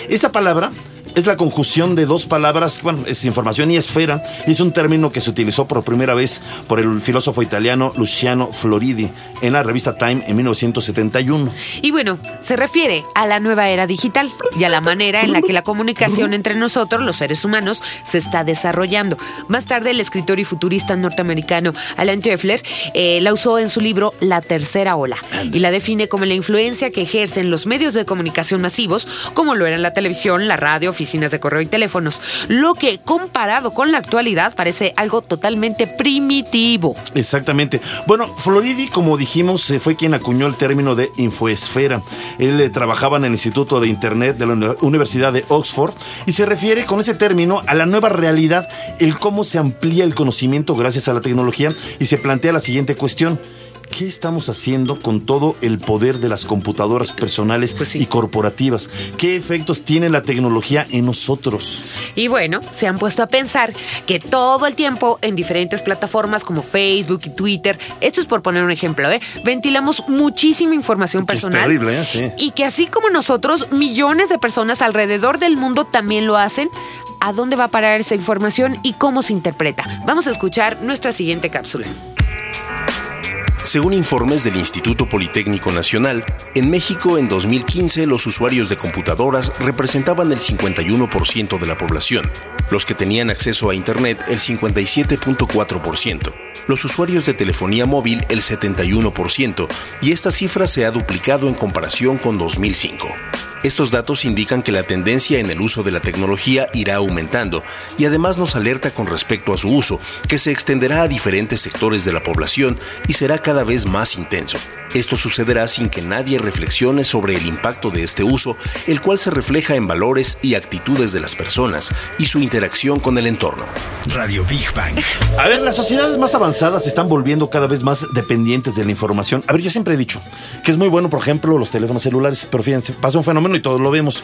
Esta palabra es la conjunción de dos palabras, bueno, es información y esfera, y es un término que se utilizó por primera vez por el filósofo italiano Luciano Floridi en la revista Time en 1971. Y bueno, se refiere a la nueva era digital y a la manera en la que la comunicación entre nosotros, los seres humanos, se está desarrollando. Más tarde, el escritor y futurista norteamericano Alan Toeffler eh, la usó en su libro La Tercera Ola y la define como la influencia que ejercen los medios de comunicación masivos, como lo eran la televisión, la radio, oficinas de correo y teléfonos, lo que comparado con la actualidad parece algo totalmente primitivo. Exactamente. Bueno, Floridi, como dijimos, eh, fue quien acuñó el término de infoesfera. Él eh, trabajaba en el Instituto de Internet de la Uni- Universidad de Oxford y se refiere con ese término a la nueva realidad, el cómo se amplía el conocimiento gracias a la tecnología y se plantea la siguiente cuestión. ¿Qué estamos haciendo con todo el poder de las computadoras personales Pues sí. y corporativas? ¿Qué efectos tiene la tecnología en nosotros? Y bueno, se han puesto a pensar que todo el tiempo en diferentes plataformas como Facebook y Twitter, esto es por poner un ejemplo, ¿eh? ventilamos muchísima información Que es personal. terrible, ¿eh? Sí. Y que así como nosotros, millones de personas alrededor del mundo también lo hacen. ¿A dónde va a parar esa información y cómo se interpreta? Vamos a escuchar nuestra siguiente cápsula. Según informes del Instituto Politécnico Nacional, en México en 2015 los usuarios de computadoras representaban el 51% de la población, los que tenían acceso a Internet el 57.4%, los usuarios de telefonía móvil el 71%, y esta cifra se ha duplicado en comparación con 2005. Estos datos indican que la tendencia en el uso de la tecnología irá aumentando y además nos alerta con respecto a su uso, que se extenderá a diferentes sectores de la población y será cada vez más intenso. Esto sucederá sin que nadie reflexione sobre el impacto de este uso, el cual se refleja en valores y actitudes de las personas y su interacción con el entorno. Radio Big Bang. A ver, las sociedades más avanzadas se están volviendo cada vez más dependientes de la información. A ver, yo siempre he dicho que es muy bueno, por ejemplo, los teléfonos celulares, pero fíjense, pasa un fenómeno y todos lo vemos.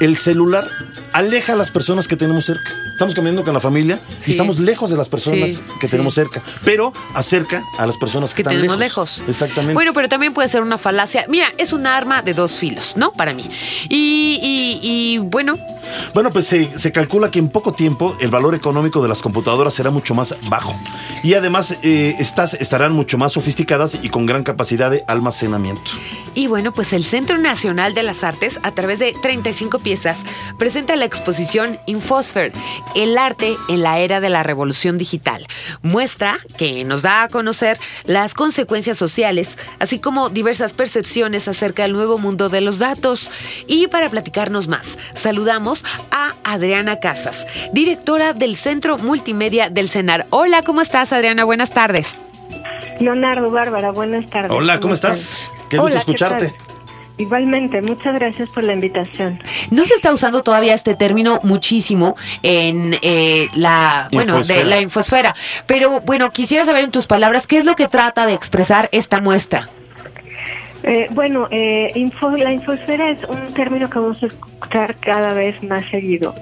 El celular aleja a las personas que tenemos cerca. Estamos caminando con la familia Sí. y estamos lejos de las personas Sí, que sí. tenemos cerca, pero acerca a las personas que, que están tenemos lejos. lejos. Exactamente. Bueno, pero también puede ser una falacia. Mira, es un arma de dos filos, ¿no? Para mí. Y, y- y, bueno, Bueno, pues se, calcula que en poco tiempo el valor económico de las computadoras será mucho más bajo. Y además eh, estas estarán mucho más sofisticadas y con gran capacidad de almacenamiento. Y bueno, pues el Centro Nacional de las Artes, a través de 35 piezas, presenta la exposición Infosphere, el arte en la era de la revolución digital. Muestra que nos da a conocer las consecuencias sociales, así como diversas percepciones acerca del nuevo mundo de los datos. Y para platicarnos más, saludamos a Adriana Casas, directora del Centro Multimedia del CENAR. Hola, ¿cómo estás, Adriana? Buenas tardes. Leonardo, Bárbara, buenas tardes. Hola, ¿cómo estás? Qué gusto Hola, ¿qué escucharte. tal? Igualmente, muchas gracias por la invitación. No se está usando todavía este término muchísimo en eh, la, bueno, de la infosfera. Pero bueno, quisiera saber en tus palabras qué es lo que trata de expresar esta muestra. Eh, bueno, eh, info- la infosfera es un término que vamos a escuchar cada vez más seguido.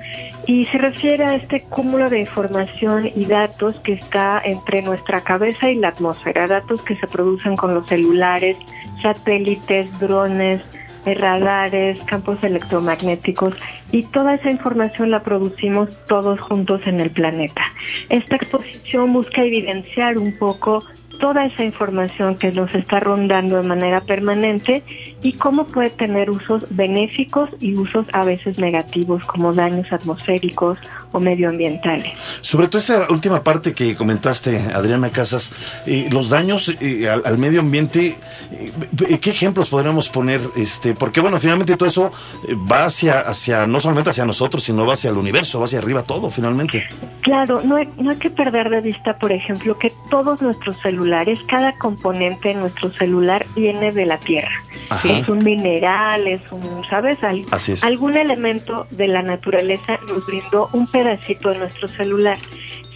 Y se refiere a este cúmulo de información y datos que está entre nuestra cabeza y la atmósfera, datos que se producen con los celulares, satélites, drones, eh, radares, campos electromagnéticos. Y toda esa información la producimos todos juntos en el planeta. Esta exposición busca evidenciar un poco toda esa información que nos está rondando de manera permanente y cómo puede tener usos benéficos y usos a veces negativos como daños atmosféricos o medioambientales. Sobre todo esa última parte que comentaste, Adriana Casas, eh, los daños eh, al, al medio ambiente, eh, ¿qué ejemplos podríamos poner? Este, porque bueno, finalmente todo eso eh, va hacia, hacia, no solamente hacia nosotros, sino va hacia el universo, va hacia arriba todo, finalmente. Claro, no hay, no hay que perder de vista, por ejemplo, que todos nuestros celulares, cada componente de nuestro celular viene de la Tierra. Ajá. Es un mineral, es un, ¿sabes? Al- Así es. Algún elemento de la naturaleza nos brindó un pedacito de nuestro celular.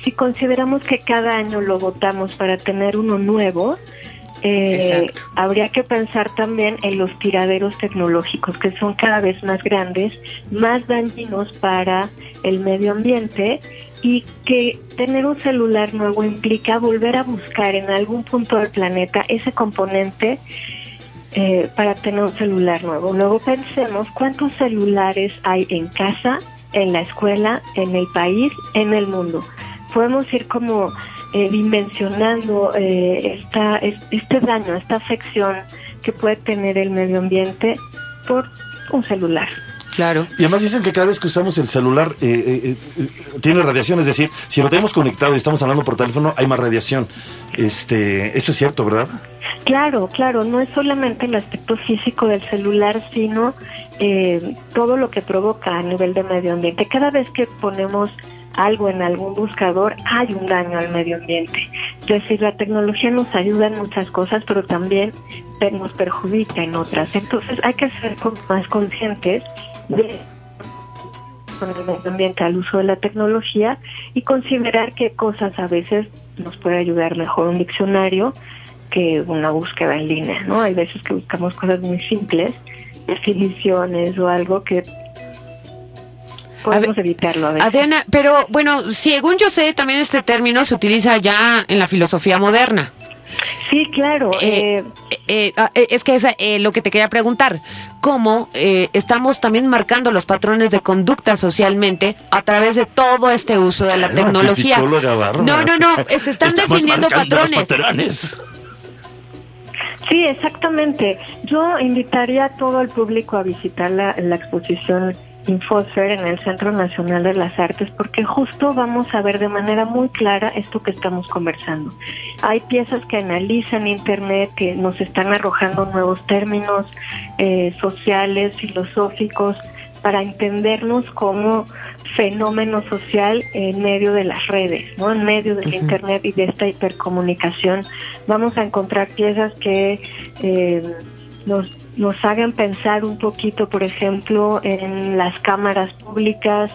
Si consideramos que cada año lo botamos para tener uno nuevo, eh, habría que pensar también en los tiraderos tecnológicos que son cada vez más grandes, más dañinos para el medio ambiente y que tener un celular nuevo implica volver a buscar en algún punto del planeta ese componente eh, para tener un celular nuevo. Luego pensemos cuántos celulares hay en casa, en la escuela, en el país, en el mundo. Podemos ir como eh, dimensionando eh, esta, es- este daño, esta afección que puede tener el medio ambiente por un celular. Claro. Y además dicen que cada vez que usamos el celular eh, eh, eh, tiene radiación, es decir, si lo tenemos conectado y estamos hablando por teléfono, hay más radiación. Este, esto es cierto, ¿verdad? Claro, claro, no es solamente el aspecto físico del celular, sino eh, todo lo que provoca a nivel de medio ambiente. Cada vez que ponemos algo en algún buscador, hay un daño al medio ambiente. Es decir, la tecnología nos ayuda en muchas cosas, pero también nos perjudica en otras. Entonces hay que ser más conscientes de con el medio ambiente al uso de la tecnología y considerar qué cosas a veces nos puede ayudar mejor un diccionario que una búsqueda en línea, ¿no? Hay veces que buscamos cosas muy simples, definiciones o algo que podemos evitarlo a veces. Adriana, pero bueno, según yo sé, también este término se utiliza ya en la filosofía moderna. Sí, claro. Eh, eh, ah, eh, es que es eh, lo que te quería preguntar. ¿Cómo eh, estamos también marcando los patrones de conducta socialmente a través de todo este uso de la tecnología? No, no, no. eh, Se están Estamos definiendo los patrones. patrones. Sí, exactamente. Yo invitaría a todo el público a visitar la, la exposición Infosfer en el Centro Nacional de las Artes porque justo vamos a ver de manera muy clara esto que estamos conversando. Hay piezas que analizan Internet, que nos están arrojando nuevos términos eh, sociales, filosóficos, para entendernos como fenómeno social en medio de las redes, ¿no? En medio del internet y de esta hipercomunicación, vamos a encontrar piezas que eh, nos, nos hagan pensar un poquito, por ejemplo, en las cámaras públicas,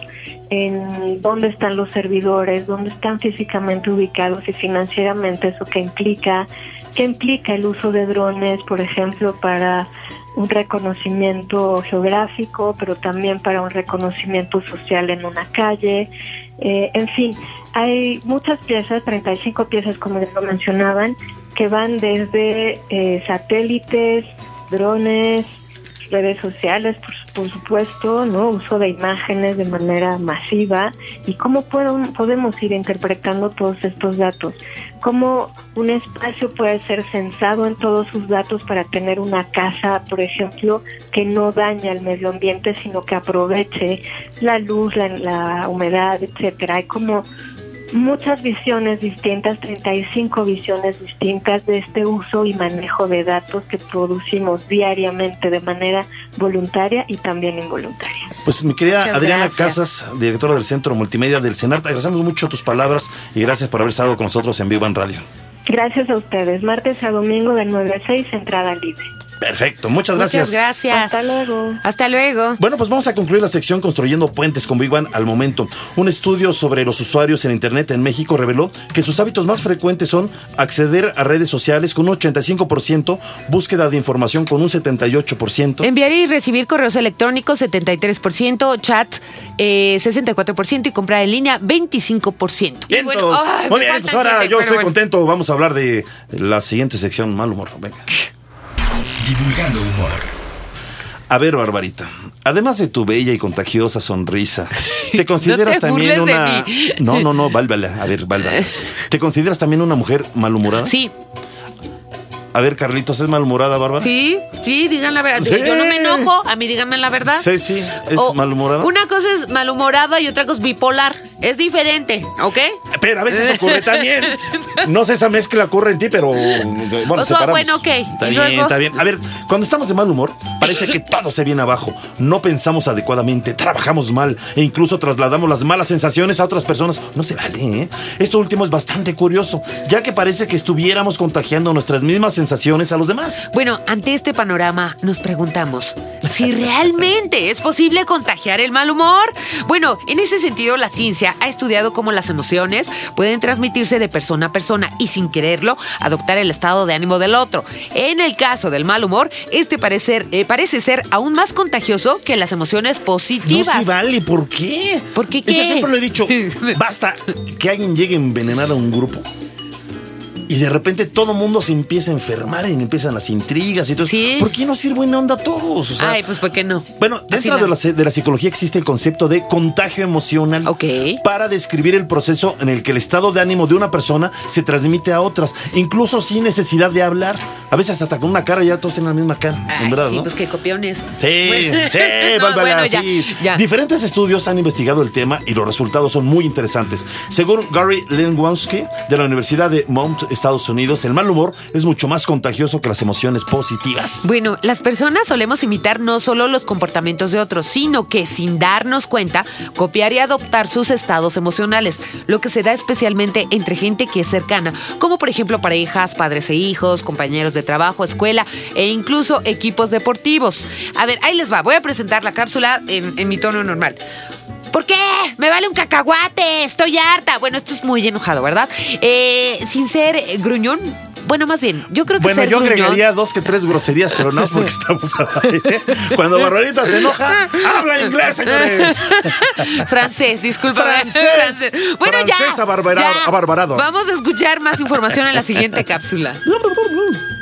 en dónde están los servidores, dónde están físicamente ubicados y financieramente eso que implica, qué implica el uso de drones, por ejemplo, para un reconocimiento geográfico, pero también para un reconocimiento social en una calle. Eh, en fin, hay muchas piezas, 35 piezas como ya lo mencionaban, que van desde eh, satélites, drones, redes sociales, por, supuesto, no uso de imágenes de manera masiva. Y cómo puedo- podemos ir interpretando todos estos datos, cómo un espacio puede ser censado en todos sus datos para tener una casa, por ejemplo, que no daña al medio ambiente, sino que aproveche la luz, la, la humedad, etcétera. Hay como muchas visiones distintas, 35 visiones distintas de este uso y manejo de datos que producimos diariamente de manera voluntaria y también involuntaria. Pues mi querida Muchas Adriana gracias. Casas, directora del Centro Multimedia del CENAR, te agradecemos mucho tus palabras y gracias por haber estado con nosotros en Viva en Radio. Gracias a ustedes. Martes a domingo de 9 a 6, entrada libre. Perfecto, muchas gracias. Muchas gracias. Hasta luego. Hasta luego. Bueno, pues vamos a concluir la sección Construyendo Puentes con Big al momento. Un estudio sobre los usuarios en Internet en México reveló que sus hábitos más frecuentes son acceder a redes sociales con un 85%, búsqueda de información con un 78%. Enviar y recibir correos electrónicos 73%, chat eh, 64% y comprar en línea 25%. Y Bien, bueno, todos. ay, Muy bien, pues ahora yo estoy bueno. contento. Vamos a hablar de la siguiente sección, mal humor. Venga. Divulgando humor. A ver, Barbarita, además de tu bella y contagiosa sonrisa, ¿te consideras te también de una... mí. No, no, no, válvala. A ver, válvala. ¿Te consideras también una mujer malhumorada? Sí, A ver, Carlitos, ¿es malhumorada, Bárbara? sí, sí, digan la verdad. Sí. Yo no me enojo, a mí díganme la verdad. Sí, sí, ¿es O- malhumorada? Una cosa es malhumorada y otra cosa es bipolar. Es diferente, ¿ok? Pero a veces ocurre también. No sé, esa mezcla ocurre en ti, pero bueno, O sea, separamos. bueno, ok. Está ¿Y bien, luego? está bien. A ver, cuando estamos de mal humor, parece que todo se viene abajo. No pensamos adecuadamente, trabajamos mal e incluso trasladamos las malas sensaciones a otras personas. No se vale, ¿eh? Esto último es bastante curioso, ya que parece que estuviéramos contagiando nuestras mismas sensaciones a los demás. Bueno, ante este panorama nos preguntamos si realmente es posible contagiar el mal humor. Bueno, en ese sentido la ciencia ha estudiado cómo las emociones pueden transmitirse de persona a persona y sin quererlo adoptar el estado de ánimo del otro. En el caso del mal humor, este parece, eh, parece ser aún más contagioso que las emociones No positivas. se vale, ¿por qué? ¿Por qué Yo siempre lo he dicho, basta que alguien llegue a envenenar a un grupo y de repente todo mundo se empieza a enfermar y empiezan las intrigas y todo. Sí. ¿Por qué no sirve buena onda a todos? O sea, Ay, pues ¿por qué no? bueno, dentro de la- de la psicología existe el concepto de contagio emocional para describir el proceso en el que el estado de ánimo de una persona se transmite a otras, incluso sin necesidad de hablar. A veces hasta con una cara ya todos tienen la misma cara, Ay, en verdad, sí, ¿no? pues qué copiones. Sí, Bueno. sí, No, Bárbara, bueno, ya, sí. ya. Diferentes estudios han investigado el tema y los resultados son muy interesantes. Según Gary Lenwowski de la Universidad de Mount, Estados Unidos, el mal humor es mucho más contagioso que las emociones positivas. Bueno, las personas solemos imitar no solo los comportamientos de otros, sino que sin darnos cuenta, copiar y adoptar sus estados emocionales, lo que se da especialmente entre gente que es cercana, como por ejemplo parejas, padres e hijos, compañeros de trabajo, escuela e incluso equipos deportivos. A ver, ahí les va, voy a presentar la cápsula en, en mi tono normal. ¿Por qué? Me vale un cacahuate, estoy harta. Bueno, esto es muy enojado, ¿verdad? Eh, sin ser gruñón. Bueno, más bien, yo creo que Bueno, ser yo gruñón- agregaría dos que tres groserías, pero no es porque estamos al aire. Cuando Barbarita se enoja, habla inglés, señores. Francés, disculpa. Francés. Bueno, ya. Francés abarbara- ya. abarbarado. Vamos a escuchar más información en la siguiente cápsula.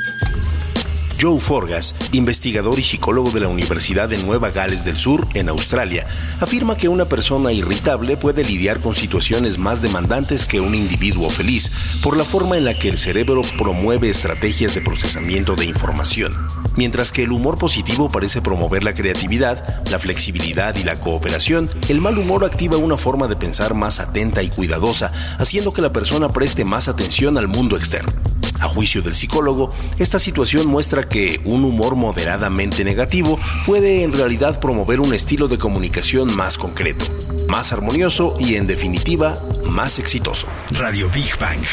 Joe Forgas, investigador y psicólogo de la Universidad de Nueva Gales del Sur, en Australia, afirma que una persona irritable puede lidiar con situaciones más demandantes que un individuo feliz por la forma en la que el cerebro promueve estrategias de procesamiento de información. Mientras que el humor positivo parece promover la creatividad, la flexibilidad y la cooperación, el mal humor activa una forma de pensar más atenta y cuidadosa, haciendo que la persona preste más atención al mundo externo. A juicio del psicólogo, esta situación muestra que un humor moderadamente negativo puede en realidad promover un estilo de comunicación más concreto, más armonioso y en definitiva más exitoso. Radio Big Bang.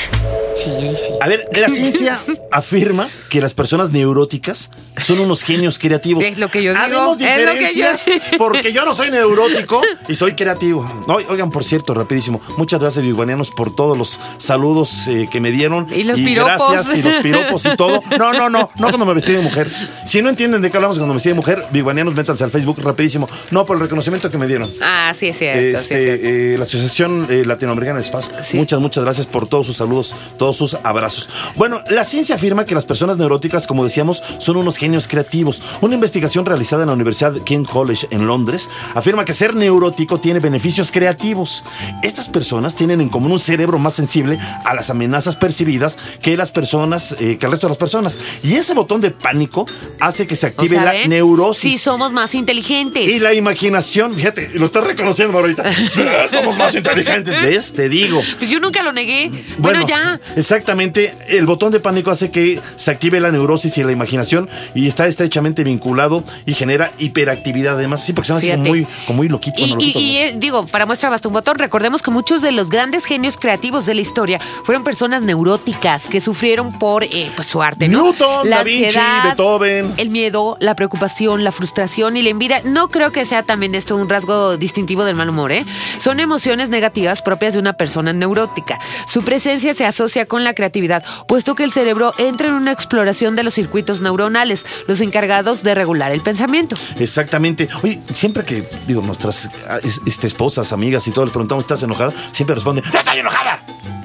A ver, la ciencia afirma que las personas neuróticas son unos genios creativos. Es lo que yo digo, Habemos es lo que yo diferencias porque yo no soy neurótico y soy creativo. No, oigan, por cierto, rapidísimo, muchas gracias, biguanianos, por todos los saludos eh, que me dieron. Y los piropos. Gracias, y los piropos y todo. No, no, no, no cuando me de mujer. Si no entienden de qué hablamos cuando me vestí de mujer, biguanianos, métanse al Facebook rapidísimo. No, por el reconocimiento que me dieron. Ah, sí es cierto, sí es Este, cierto. eh, la Asociación eh, Latinoamericana de. Sí. Muchas, muchas gracias por todos sus saludos, todos sus abrazos. Bueno, la ciencia afirma que las personas neuróticas, como decíamos, son unos genios creativos. Una investigación realizada en la Universidad King College en Londres afirma que ser neurótico tiene beneficios creativos. Estas personas tienen en común un cerebro más sensible a las amenazas percibidas que las personas, eh, que el resto de las personas. Y ese botón de pánico hace que se O active sea, la ¿ven? neurosis. Sí, somos más inteligentes. Y la imaginación, fíjate, lo estás reconociendo ahorita. Somos más inteligentes, ¿ves? Te digo. Pues yo nunca lo negué. Bueno, ya. Exactamente, el botón de pánico hace que se active la neurosis y la imaginación y está estrechamente vinculado y genera hiperactividad además. Sí, porque son así como muy, como muy. Y, y- y, ¿no? eh, digo, para muestra basta un botón, recordemos que muchos de los grandes genios creativos de la historia fueron personas neuróticas que sufrieron por eh, pues, su arte, ¿no? Newton, Da Vinci, Beethoven. el miedo, la preocupación, la frustración y la envidia. No creo que sea también esto un rasgo distintivo del mal humor, ¿eh? Son emociones negativas propias de una persona neurótica. Su presencia se asocia con la creatividad, puesto que el cerebro entra en una exploración de los circuitos neuronales, los encargados de regular el pensamiento. Exactamente. Oye, siempre que, digo, nuestras ah, es- este, esposas, amigas y todo les preguntamos, ¿estás enojada? Siempre responden, ¡No estoy enojada!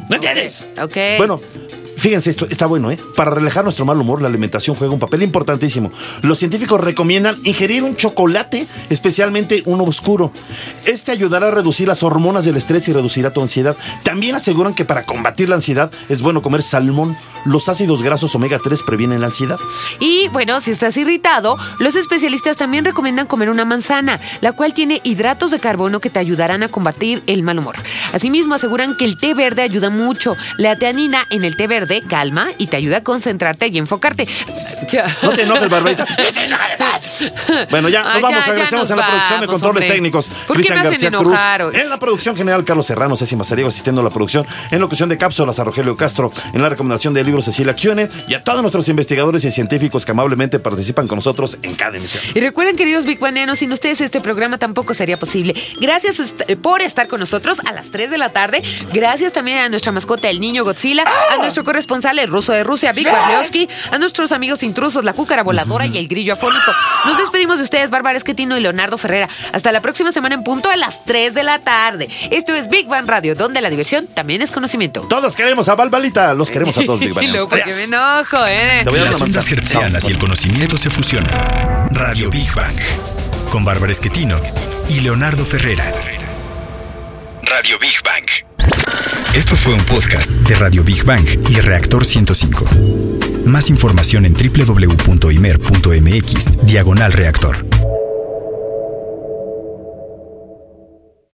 ¿No entiendes? Ok. Bueno, fíjense esto, está bueno, ¿eh? Para relajar nuestro mal humor, la alimentación juega un papel importantísimo. Los científicos recomiendan ingerir un chocolate, especialmente uno oscuro. Este ayudará a reducir las hormonas del estrés y reducirá tu ansiedad. También aseguran que para combatir la ansiedad es bueno comer salmón. Los ácidos grasos omega 3 previenen la ansiedad. Y bueno, si estás irritado, los especialistas también recomiendan comer una manzana, la cual tiene hidratos de carbono que te ayudarán a combatir el mal humor. Asimismo, aseguran que el té verde ayuda mucho. La teanina en el té verde calma y te ayuda a concentrarte y enfocarte. No te enojes, Barbarita. Bueno, ya nos vamos, ya, ya regresemos nos a la producción de controles hombre. técnicos. ¿Por qué Cristian García Cruz. enojar hoy? En la producción general, Carlos Serrano, Ceci Mazariego asistiendo a la producción. En locución de cápsulas, a Rogelio Castro. En la recomendación de libros, Cecilia Kione. Y a todos nuestros investigadores y científicos que amablemente participan con nosotros en cada emisión. Y recuerden, queridos Big Baneanos, sin ustedes este programa tampoco sería posible. Gracias est- por estar con nosotros a las 3 de la tarde. Gracias también a nuestra mascota, el niño Godzilla, a nuestro corresponsal corresponsal, el ruso de Rusia, Vic Barlioski, a nuestros amigos intrusos, la cúcara voladora y el grillo afónico. Nos despedimos de ustedes, Bárbara Esquetino y Leonardo Ferrera. Hasta la próxima semana en punto a las 3 de la tarde. Esto es Big Bang Radio, donde la diversión también es conocimiento. Todos queremos a Balbalita. Los queremos a todos, Big Bang. luego porque me enojo, ¿eh? Te voy a dar Las una ondas hertzianas y el conocimiento se fusionan. Radio Big Bang. Con Bárbara Esquetino y Leonardo Ferrera. Radio Big Bang. Esto fue un podcast de Radio Big Bang y Reactor 105. Más información en www.imer.mx, diagonal reactor.